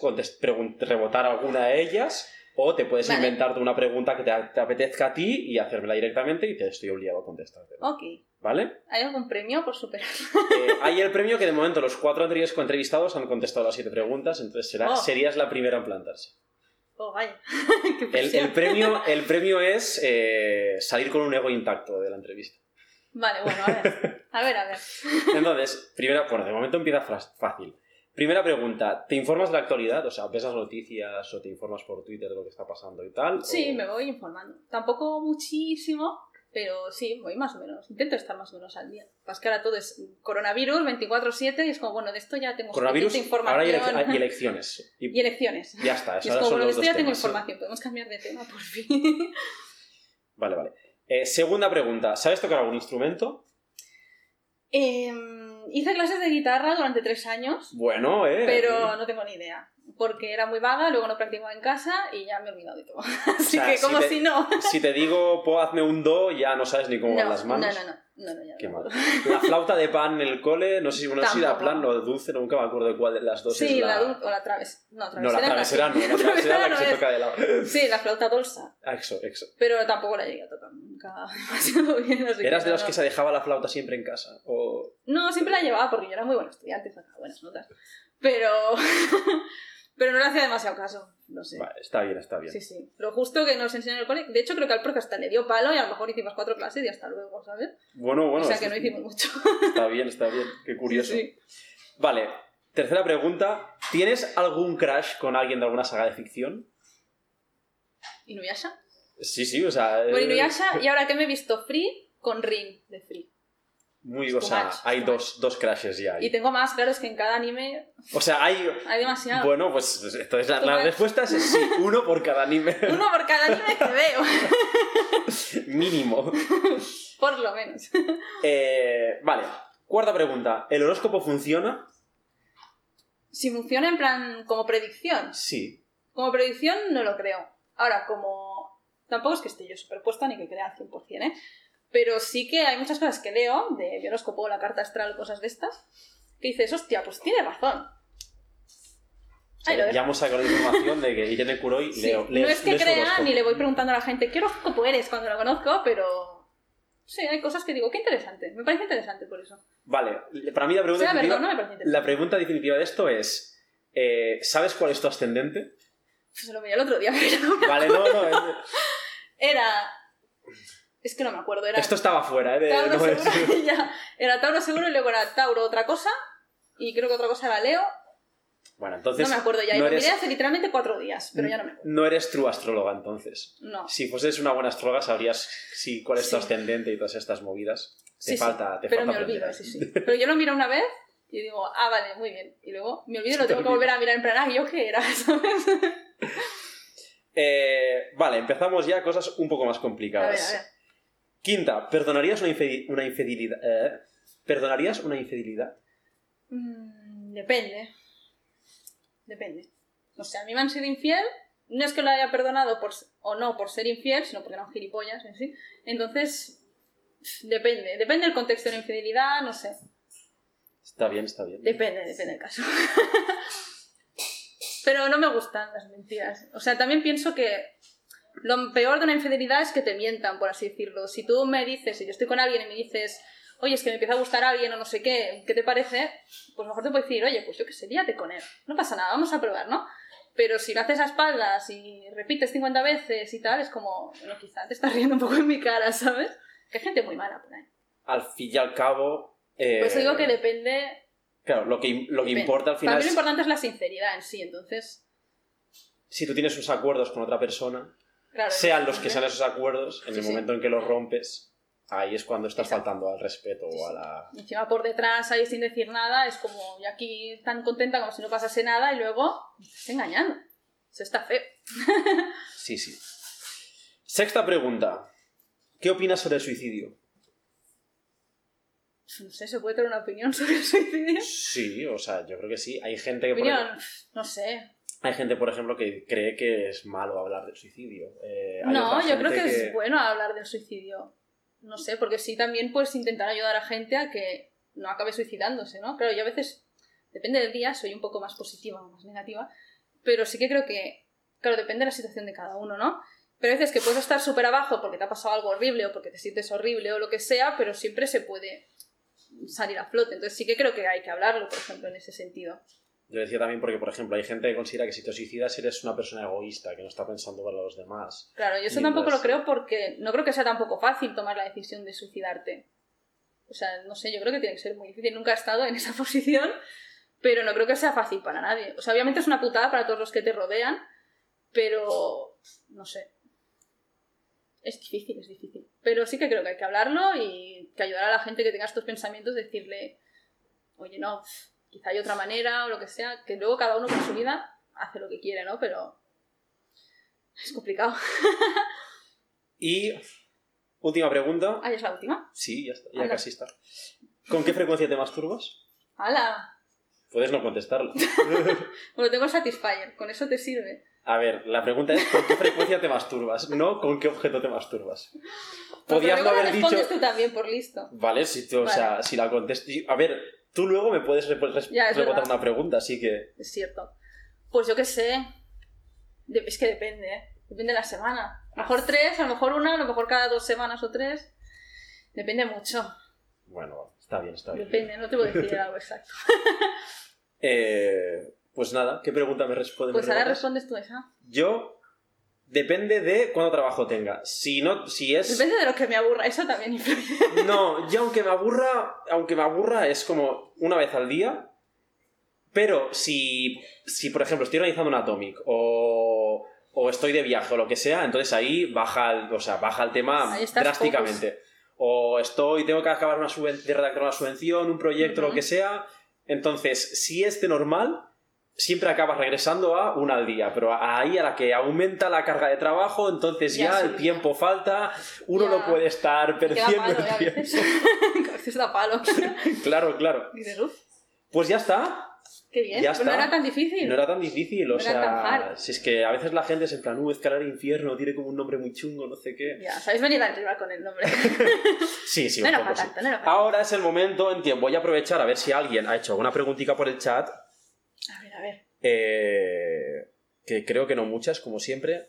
rebotar alguna de ellas o te puedes Vale. inventarte una pregunta que te, te apetezca a ti y hacérmela directamente y te estoy obligado a contestarte. Ok. ¿Vale? ¿Hay algún premio por superar? Eh, hay el premio que de momento los cuatro anteriores entrevistados han contestado las siete preguntas, entonces será- Oh. serías la primera en plantarse. Oh, vaya. Qué El, premio, el premio es eh, salir con un ego intacto de la entrevista. Vale, bueno, a ver. A ver, a ver. Entonces, primera, bueno, de momento empieza fácil. Primera pregunta, ¿te informas de la actualidad? O sea, ¿ves las noticias o te informas por Twitter de lo que está pasando y tal? Sí, o- me voy informando. Tampoco muchísimo, pero sí, voy más o menos. Intento estar más o menos al día. Pues que ahora todo es coronavirus 24-7 y es como, bueno, de esto ya tengo Coronavirus, suficiente ahora hay, información. elec- hay elecciones. Y, y elecciones. ya está, Y esos es como, bueno, de esto ya tengo información. Podemos cambiar de tema, por fin. Vale, vale. Eh, segunda pregunta, ¿sabes tocar algún instrumento? Em, hice clases de guitarra durante tres años, Bueno, eh. pero no tengo ni idea. Porque era muy vaga, luego no practicaba en casa y ya me he olvidado de todo. Así sea, que si como te- si no. Si te digo, puedo hazme un do, ya no sabes ni cómo no, van las manos. No, no, no. No, no, ya Qué no. mal. La flauta de pan en el cole, no sé si bueno, si Tampoco. plan o dulce, nunca me acuerdo cuál de las dos Sí, es la, la... dul- o la travesera. No, No, travesera. la travesera no, la travesera es la que no se toca de lado. Sí, la flauta dolsa. Ah, Eso, eso. Pero tampoco la llegué a tocar nunca demasiado bien. así ¿Eras que de los no. que se dejaba la flauta siempre en casa? O... No, siempre la llevaba porque yo era muy buen estudiante, sacaba buenas notas. Pero. pero no le hacía demasiado caso. No sé. Vale, está bien, está bien. Sí, sí. Lo justo que nos enseñó en el cole. De hecho, creo que al profe hasta le dio palo y a lo mejor hicimos cuatro clases y hasta luego, ¿sabes? Bueno, bueno, o sea que no hicimos mucho. está bien, está bien. Qué curioso. Sí, sí. Vale, tercera pregunta. ¿Tienes algún crush con alguien de alguna saga de ficción? ¿Inuyasha? Sí, sí, o sea... eh, Bueno, Inuyasha, y ahora que me he visto Free con Rin de Free. Muy, o sea, hay dos, dos crushes ya. ahí. Y tengo más, claro, es que en cada anime O sea, hay... hay demasiado. Bueno, pues entonces la, la respuesta es sí, uno por cada anime Uno por cada anime que veo, mínimo. por lo menos. Eh, vale, cuarta pregunta. ¿El horóscopo funciona? Si funciona en plan como predicción. Sí. Como predicción no lo creo. Ahora, como... Tampoco es que esté yo superpuesta ni que crea al 100%, ¿eh? Pero sí que hay muchas cosas que leo, de horóscopo, la carta astral, cosas de estas, que dices, hostia, pues tiene razón. Ahí lo ya hemos sacado la información de que Irene Kuroi Sí, leo, no lee- es que crea ni le voy preguntando a la gente qué horóscopo eres cuando lo conozco, pero sí, hay cosas que digo, qué interesante. Me parece interesante por eso. Vale, para mí la pregunta, definitiva, verdad, no la pregunta definitiva de esto es... eh, ¿Sabes cuál es tu ascendente? Se lo veía el otro día, pero no me Vale, no, no. es- Era. Es que no me acuerdo, era. Esto estaba fuera, ¿eh? de- Tauro no es- seguro. ya. Era Tauro seguro y luego era Tauro otra cosa. Y creo que otra cosa era Leo. Bueno, entonces... no me acuerdo ya. Y no lo eres- miré hace literalmente cuatro días, pero ya no me acuerdo. No eres true astróloga, entonces. No. Si fueses una buena astróloga, sabrías si, cuál es tu Sí. ascendente y todas estas movidas. Te Sí, sí, falta, te pero falta me olvido, sí, sí. Pero yo lo miro una vez y digo, ah, vale, muy bien. Y luego me olvido y lo Te tengo que volver a mirar en plan, ah, ¿yo qué era? ¿Sabes? Eh, vale, empezamos ya cosas un poco más A complicadas. ver, a ver. Quinta, ¿perdonarías una, infidelidad? eh? ¿Perdonarías una infidelidad? Mm, depende. Depende. O sea, a mí me han sido infiel. No es que lo haya perdonado por, o no por ser infiel, sino porque eran gilipollas en sí. Entonces, depende. Depende del contexto de la infidelidad, no sé. Está bien, está bien. Depende, depende del caso. Pero no me gustan las mentiras. O sea, también pienso que lo peor de una infidelidad es que te mientan, por así decirlo. Si tú me dices, si yo estoy con alguien y me dices, oye, es que me empieza a gustar alguien o no sé qué, ¿qué te parece? Pues mejor te puedo decir, oye, pues yo qué sé, líate con él. No pasa nada, vamos a probar, ¿no? Pero si lo haces a espaldas y repites 50 veces y tal, es como, bueno, quizá te estás riendo un poco en mi cara, ¿sabes? Que hay gente muy mala por ahí. Al fin y al cabo... eh, Por eso digo que depende Claro, lo que, lo que importa al final Para mí lo importante es la sinceridad en sí, entonces. si tú tienes unos acuerdos con otra persona, Claro, sean los que sean esos acuerdos, en Sí, el sí. momento en que los rompes, ahí es cuando estás Exacto. faltando al respeto Sí, o a sí. la... Encima por detrás ahí sin decir nada, es como yo aquí tan contenta como si no pasase nada y luego me estás engañando. Eso está feo. Sí, sí. Sexta pregunta. ¿Qué opinas sobre el suicidio? No sé, ¿se puede tener una opinión sobre el suicidio? Sí, o sea, yo creo que sí. Hay gente que, Opinión, no sé. Hay gente, por ejemplo, que cree que es malo hablar del suicidio. Eh, No, yo creo que, es bueno hablar del suicidio. No sé, porque sí también puedes intentar ayudar a gente a que no acabe suicidándose, ¿no? Claro, yo a veces, depende del día, soy un poco más positiva o más negativa, pero sí que creo que, claro, depende de la situación de cada uno, ¿no? Pero hay veces que puedes estar súper abajo porque te ha pasado algo horrible o porque te sientes horrible o lo que sea, pero siempre se puede salir a flote. Entonces sí que creo que hay que hablarlo, por ejemplo, en ese sentido. Yo decía también porque, por ejemplo, hay gente que considera que si te suicidas eres una persona egoísta, que no está pensando para los demás. Claro, yo eso Mientras- tampoco lo creo porque no creo que sea tampoco fácil tomar la decisión de suicidarte. O sea, no sé, yo creo que tiene que ser muy difícil. Nunca he estado en esa posición, pero no creo que sea fácil para nadie. O sea, obviamente es una putada para todos los que te rodean, pero no sé. Es difícil, es difícil. Pero sí que creo que hay que hablarlo y que ayudar a la gente que tenga estos pensamientos, decirle, oye, no, quizá hay otra manera o lo que sea, que luego cada uno con su vida hace lo que quiere, ¿no? Pero es complicado. Y última pregunta. Ah, ya es la última. Sí, ya, está, ya casi está. ¿Con qué frecuencia te masturbas? ¡Hala! Puedes no contestarlo. Bueno, tengo el Satisfyer, con eso te sirve. A ver, la pregunta es ¿con qué frecuencia te masturbas? No ¿con qué objeto te masturbas? Podías no haber dicho... tú también, por listo. Vale, si, tú, o sea, si la contestas... A ver, tú luego me puedes Ya, es rebotar una pregunta, así que... Es cierto. Pues yo qué sé. Es que depende, ¿eh? Depende de la semana. A lo mejor tres, a lo mejor una, a lo mejor cada dos semanas o tres. Depende mucho. Bueno, está bien, está bien. Depende, no te voy a decir algo exacto. Eh, pues nada, ¿qué pregunta me responde? Pues me ahora respondes tú esa. Yo... Depende de cuánto trabajo tenga. Si no, si es... Depende de lo que me aburra, eso también influye. No, yo aunque me aburra, aunque me aburra es como una vez al día. Pero si, si por ejemplo, estoy organizando un Atomic o, o estoy de viaje o lo que sea, entonces ahí baja el, o sea, baja el tema drásticamente. O estoy, tengo que acabar una de redactar una subvención, un proyecto, lo que sea. Entonces, si es de normal, siempre acabas regresando a una al día. Pero ahí a la que aumenta la carga de trabajo, entonces Ya ya, sí. el tiempo falta, uno Ya. no puede estar perdiendo palo, el tiempo. veces. Que a veces da palo. Claro, claro. Pues ya está. qué bien. Ya Pues no era tan difícil. No era tan difícil, o No sea, si es que a veces la gente es en plan, uh, escalar infierno, tiene como un nombre muy chungo, no sé qué. Ya, sabéis venir arriba con el nombre. Sí, sí, un poco sí. tanto, no Ahora es el momento en que voy a aprovechar a ver si alguien ha hecho alguna preguntita por el chat, A ver, eh, que creo que no muchas, como siempre.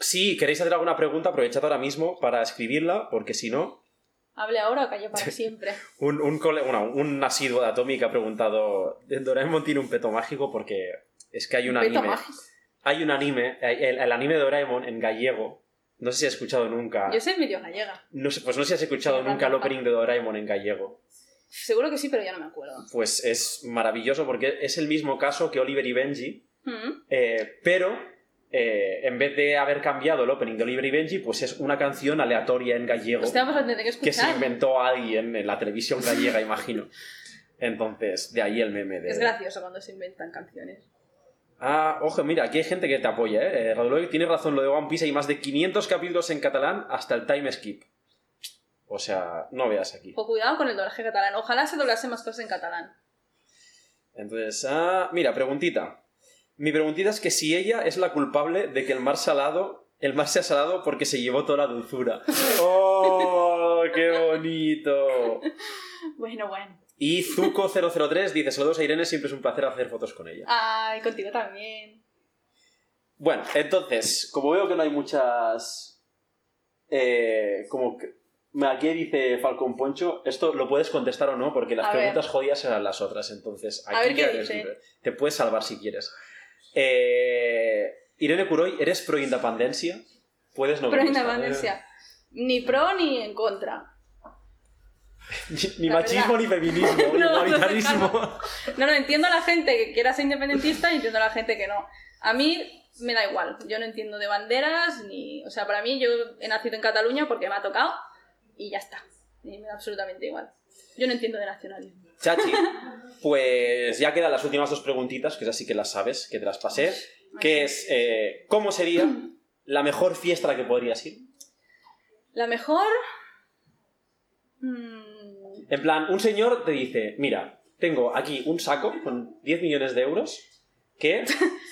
Si queréis hacer alguna pregunta, aprovechad ahora mismo para escribirla, porque si no, Hable ahora o calle para siempre. un, un, cole- bueno, un asiduo de Atomic ha preguntado, ¿Doraemon tiene un peto mágico? Porque es que hay un Peto anime... mágico. Hay un anime, el, el anime de Doraemon en gallego. No sé si has escuchado nunca. Yo soy medio gallega. No sé, pues no sé si has escuchado Sí, nunca el opening de Doraemon en gallego. Seguro que sí, pero ya no me acuerdo. Pues es maravilloso porque es el mismo caso que Oliver y Benji, Mm. eh, pero eh, en vez de haber cambiado el opening de Oliver y Benji, pues es una canción aleatoria en gallego Hostia, pues que que se inventó alguien en la televisión gallega, imagino. Entonces, de ahí el meme de... Es gracioso cuando se inventan canciones. Ah, ojo, mira, aquí hay gente que te apoya, ¿eh? eh Radulov tiene razón, lo de One Piece hay más de 500 capítulos en catalán hasta el time skip. O sea, no veas aquí. Ojo, cuidado con el doblaje catalán. Ojalá se doblase más cosas en catalán. Entonces, ah, mira, preguntita. Mi preguntita es que si ella es la culpable de que el mar salado, el mar sea salado porque se llevó toda la dulzura. ¡Oh, qué bonito! Bueno, bueno. Y Zuko003 dice, saludos a Irene, siempre es un placer hacer fotos con ella. Ay, contigo también. Bueno, entonces, como veo que no hay muchas... eh, como que... Aquí dice Falcon Poncho, esto lo puedes contestar o no, porque las A ver. preguntas jodidas eran las otras, entonces aquí A ver ya eres dice. libre. Te puedes salvar si quieres. Eh, Irene Curoy, ¿eres pro independencia? Puedes no Pro independencia. Ni pro ni en contra. Ni La machismo ni feminismo, ni no, igualitarismo. No, no, entiendo a la gente que quiera ser independentista y entiendo a la gente que no. A mí me da igual. Yo no entiendo de banderas ni... O sea, para mí yo he nacido en Cataluña porque me ha tocado y ya está. Y me da absolutamente igual. Yo no entiendo de nacionalismo. Chachi, pues ya quedan las últimas dos preguntitas, que esas sí que las sabes, que te las pasé, que es, eh, ¿cómo sería la mejor fiesta a la que podrías ir? La mejor... Mm, En plan, un señor te dice, mira, tengo aquí un saco con 10 millones de euros que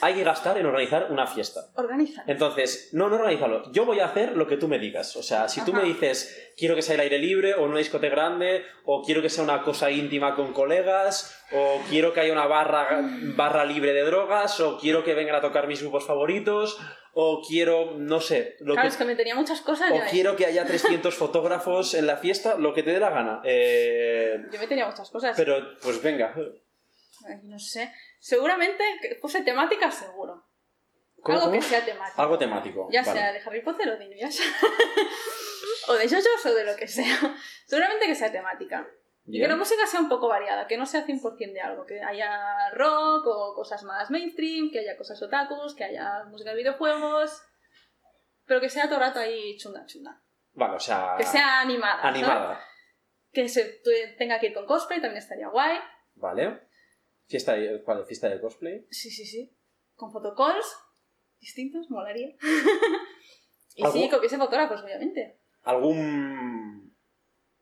hay que gastar en organizar una fiesta. organiza. Entonces, no, no organizarlo. Yo voy a hacer lo que tú me digas. O sea, si tú me dices, quiero que sea el aire libre, o en una discoteca grande, o quiero que sea una cosa íntima con colegas, o quiero que haya una barra, barra libre de drogas, o quiero que vengan a tocar mis grupos favoritos, o quiero, no sé, lo Claro, que... es que me tenía muchas cosas. O quiero que haya 300 fotógrafos en la fiesta, lo que te dé la gana. Eh, Yo me tenía muchas cosas. pero, pues venga. Ay, No sé. Seguramente fuese temática, seguro. ¿Cómo, Algo cómo? que sea temático. Algo temático. Ya vale. sea de Harry Potter o de Inuyasha. o de JoJo's o de lo que sea. Seguramente que sea temática. Y que Bien. la música sea un poco variada, que no sea 100% de algo, que haya rock o cosas más mainstream, que haya cosas otakus, que haya música de videojuegos, pero que sea todo el rato ahí chunda chunda. Vale, o sea... Que sea animada. ¿sabes? Animada. Que se tenga que ir con cosplay, también estaría guay. Vale. Fiesta de, ¿cuál? ¿Fiesta de cosplay? Sí, sí, sí. Con photocalls distintos, molaría. y sí, que hubiese fotógrafos, obviamente. ¿Algún...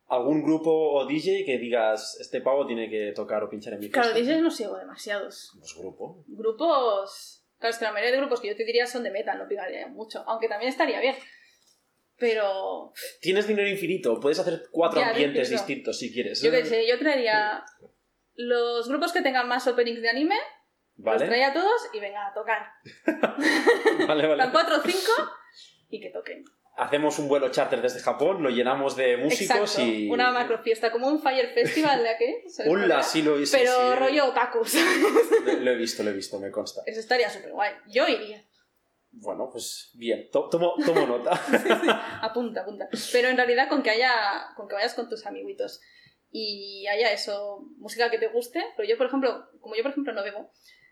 algún grupo o DJ que digas, este pavo tiene que tocar o pinchar en mi fiesta. Claro, DJs no sigo demasiados. Pues grupo. Grupos. Claro, es que la mayoría de grupos que yo te diría son de metal, no pegaría mucho. Aunque también estaría bien. Pero. Tienes dinero infinito, puedes hacer cuatro Ya, ambientes distintos si quieres. Yo qué sé, yo traería. Los grupos que tengan más openings de anime, los Vale, traía a todos y venga a tocar. vale, vale. Plan 4 o 5 y que toquen. Hacemos un vuelo charter desde Japón, lo llenamos de músicos Exacto. y... Una macro fiesta, como un Fire Festival de aquí. ¿sabes Hola, sí lo he visto. Pero sí. rollo otakus. Lo, lo he visto, lo he visto, me consta. Eso estaría súper guay. Yo iría. Bueno, pues bien, to- tomo, tomo nota. Apunta, apunta. Pero en realidad con que haya. con que vayas con tus amiguitos y haya eso, música que te guste. Pero yo, por ejemplo, como yo por ejemplo no bebo,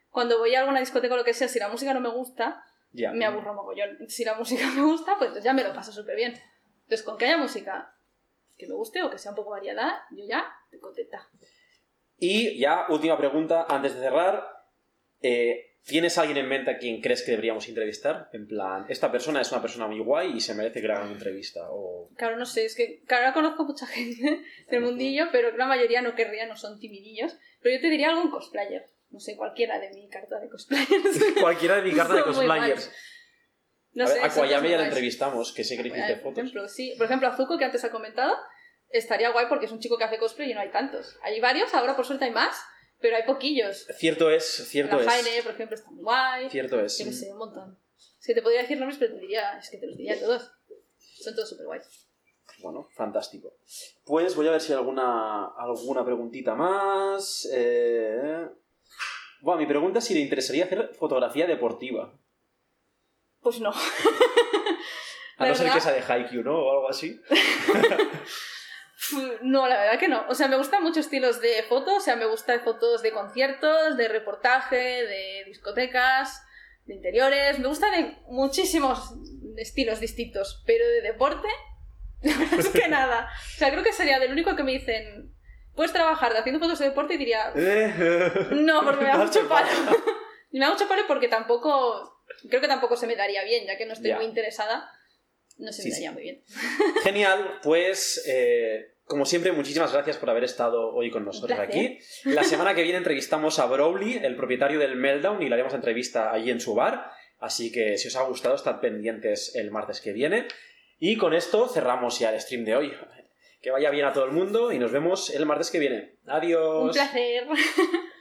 cuando voy a alguna discoteca o lo que sea, si la música no me gusta, ya. me aburro mogollón. Si la música me gusta, pues ya me lo paso súper bien. Entonces, con que haya música que me guste o que sea un poco variada, yo ya estoy contenta. Y ya, última pregunta, antes de cerrar. eh, ¿Tienes alguien en mente a quien crees que deberíamos entrevistar? En plan, esta persona es una persona muy guay y se merece que le hagan una entrevista. O... Claro, no sé, es que claro, ahora conozco mucha gente del mundillo, pero la mayoría no querría, no son timidillos. Pero yo te diría algún cosplayer. No sé, cualquiera de mi carta de cosplayers. Cualquiera de mi carta de cosplayers. No a sé, ver, a Kwayame muy ya la entrevistamos, que sé que hiciste Por fotos. ejemplo, sí. Por ejemplo, a Zuko, que antes ha comentado, estaría guay porque es un chico que hace cosplay y no hay tantos. Hay varios, ahora por suerte hay más, pero hay poquillos. Cierto es, cierto la es. Jaine, por ejemplo, está muy guay. Cierto es. Yo qué sé, un montón. Es que te podría decir nombres, pero te diría, es que te los diría todos. Son todos súper guays. Bueno, fantástico. Pues voy a ver si hay alguna, alguna preguntita más. Eh... Bueno, mi pregunta es si le interesaría hacer fotografía deportiva. Pues no. A no ¿Verdad? ser que sea de Haikyuu, ¿no? O algo así. No, la verdad que no. O sea, me gustan muchos estilos de fotos. O sea, me gustan fotos de conciertos, de reportaje, de discotecas, de interiores. Me gustan de muchísimos estilos distintos. Pero de deporte, la verdad es que nada. O sea, creo que sería del único que me dicen, puedes trabajar de haciendo fotos de deporte y diría, no, porque me da mucho palo. Y me da mucho palo porque tampoco, creo que tampoco se me daría bien, ya que no estoy muy interesada. No se me Sí, sí. daría muy bien. Genial, pues eh, como siempre, muchísimas gracias por haber estado hoy con nosotros aquí. La semana que viene entrevistamos a Browley, el propietario del Meltdown, y le haremos entrevista allí en su bar. Así que si os ha gustado, estad pendientes el martes que viene. Y con esto cerramos ya el stream de hoy. Que vaya bien a todo el mundo y nos vemos el martes que viene. Adiós. Un placer.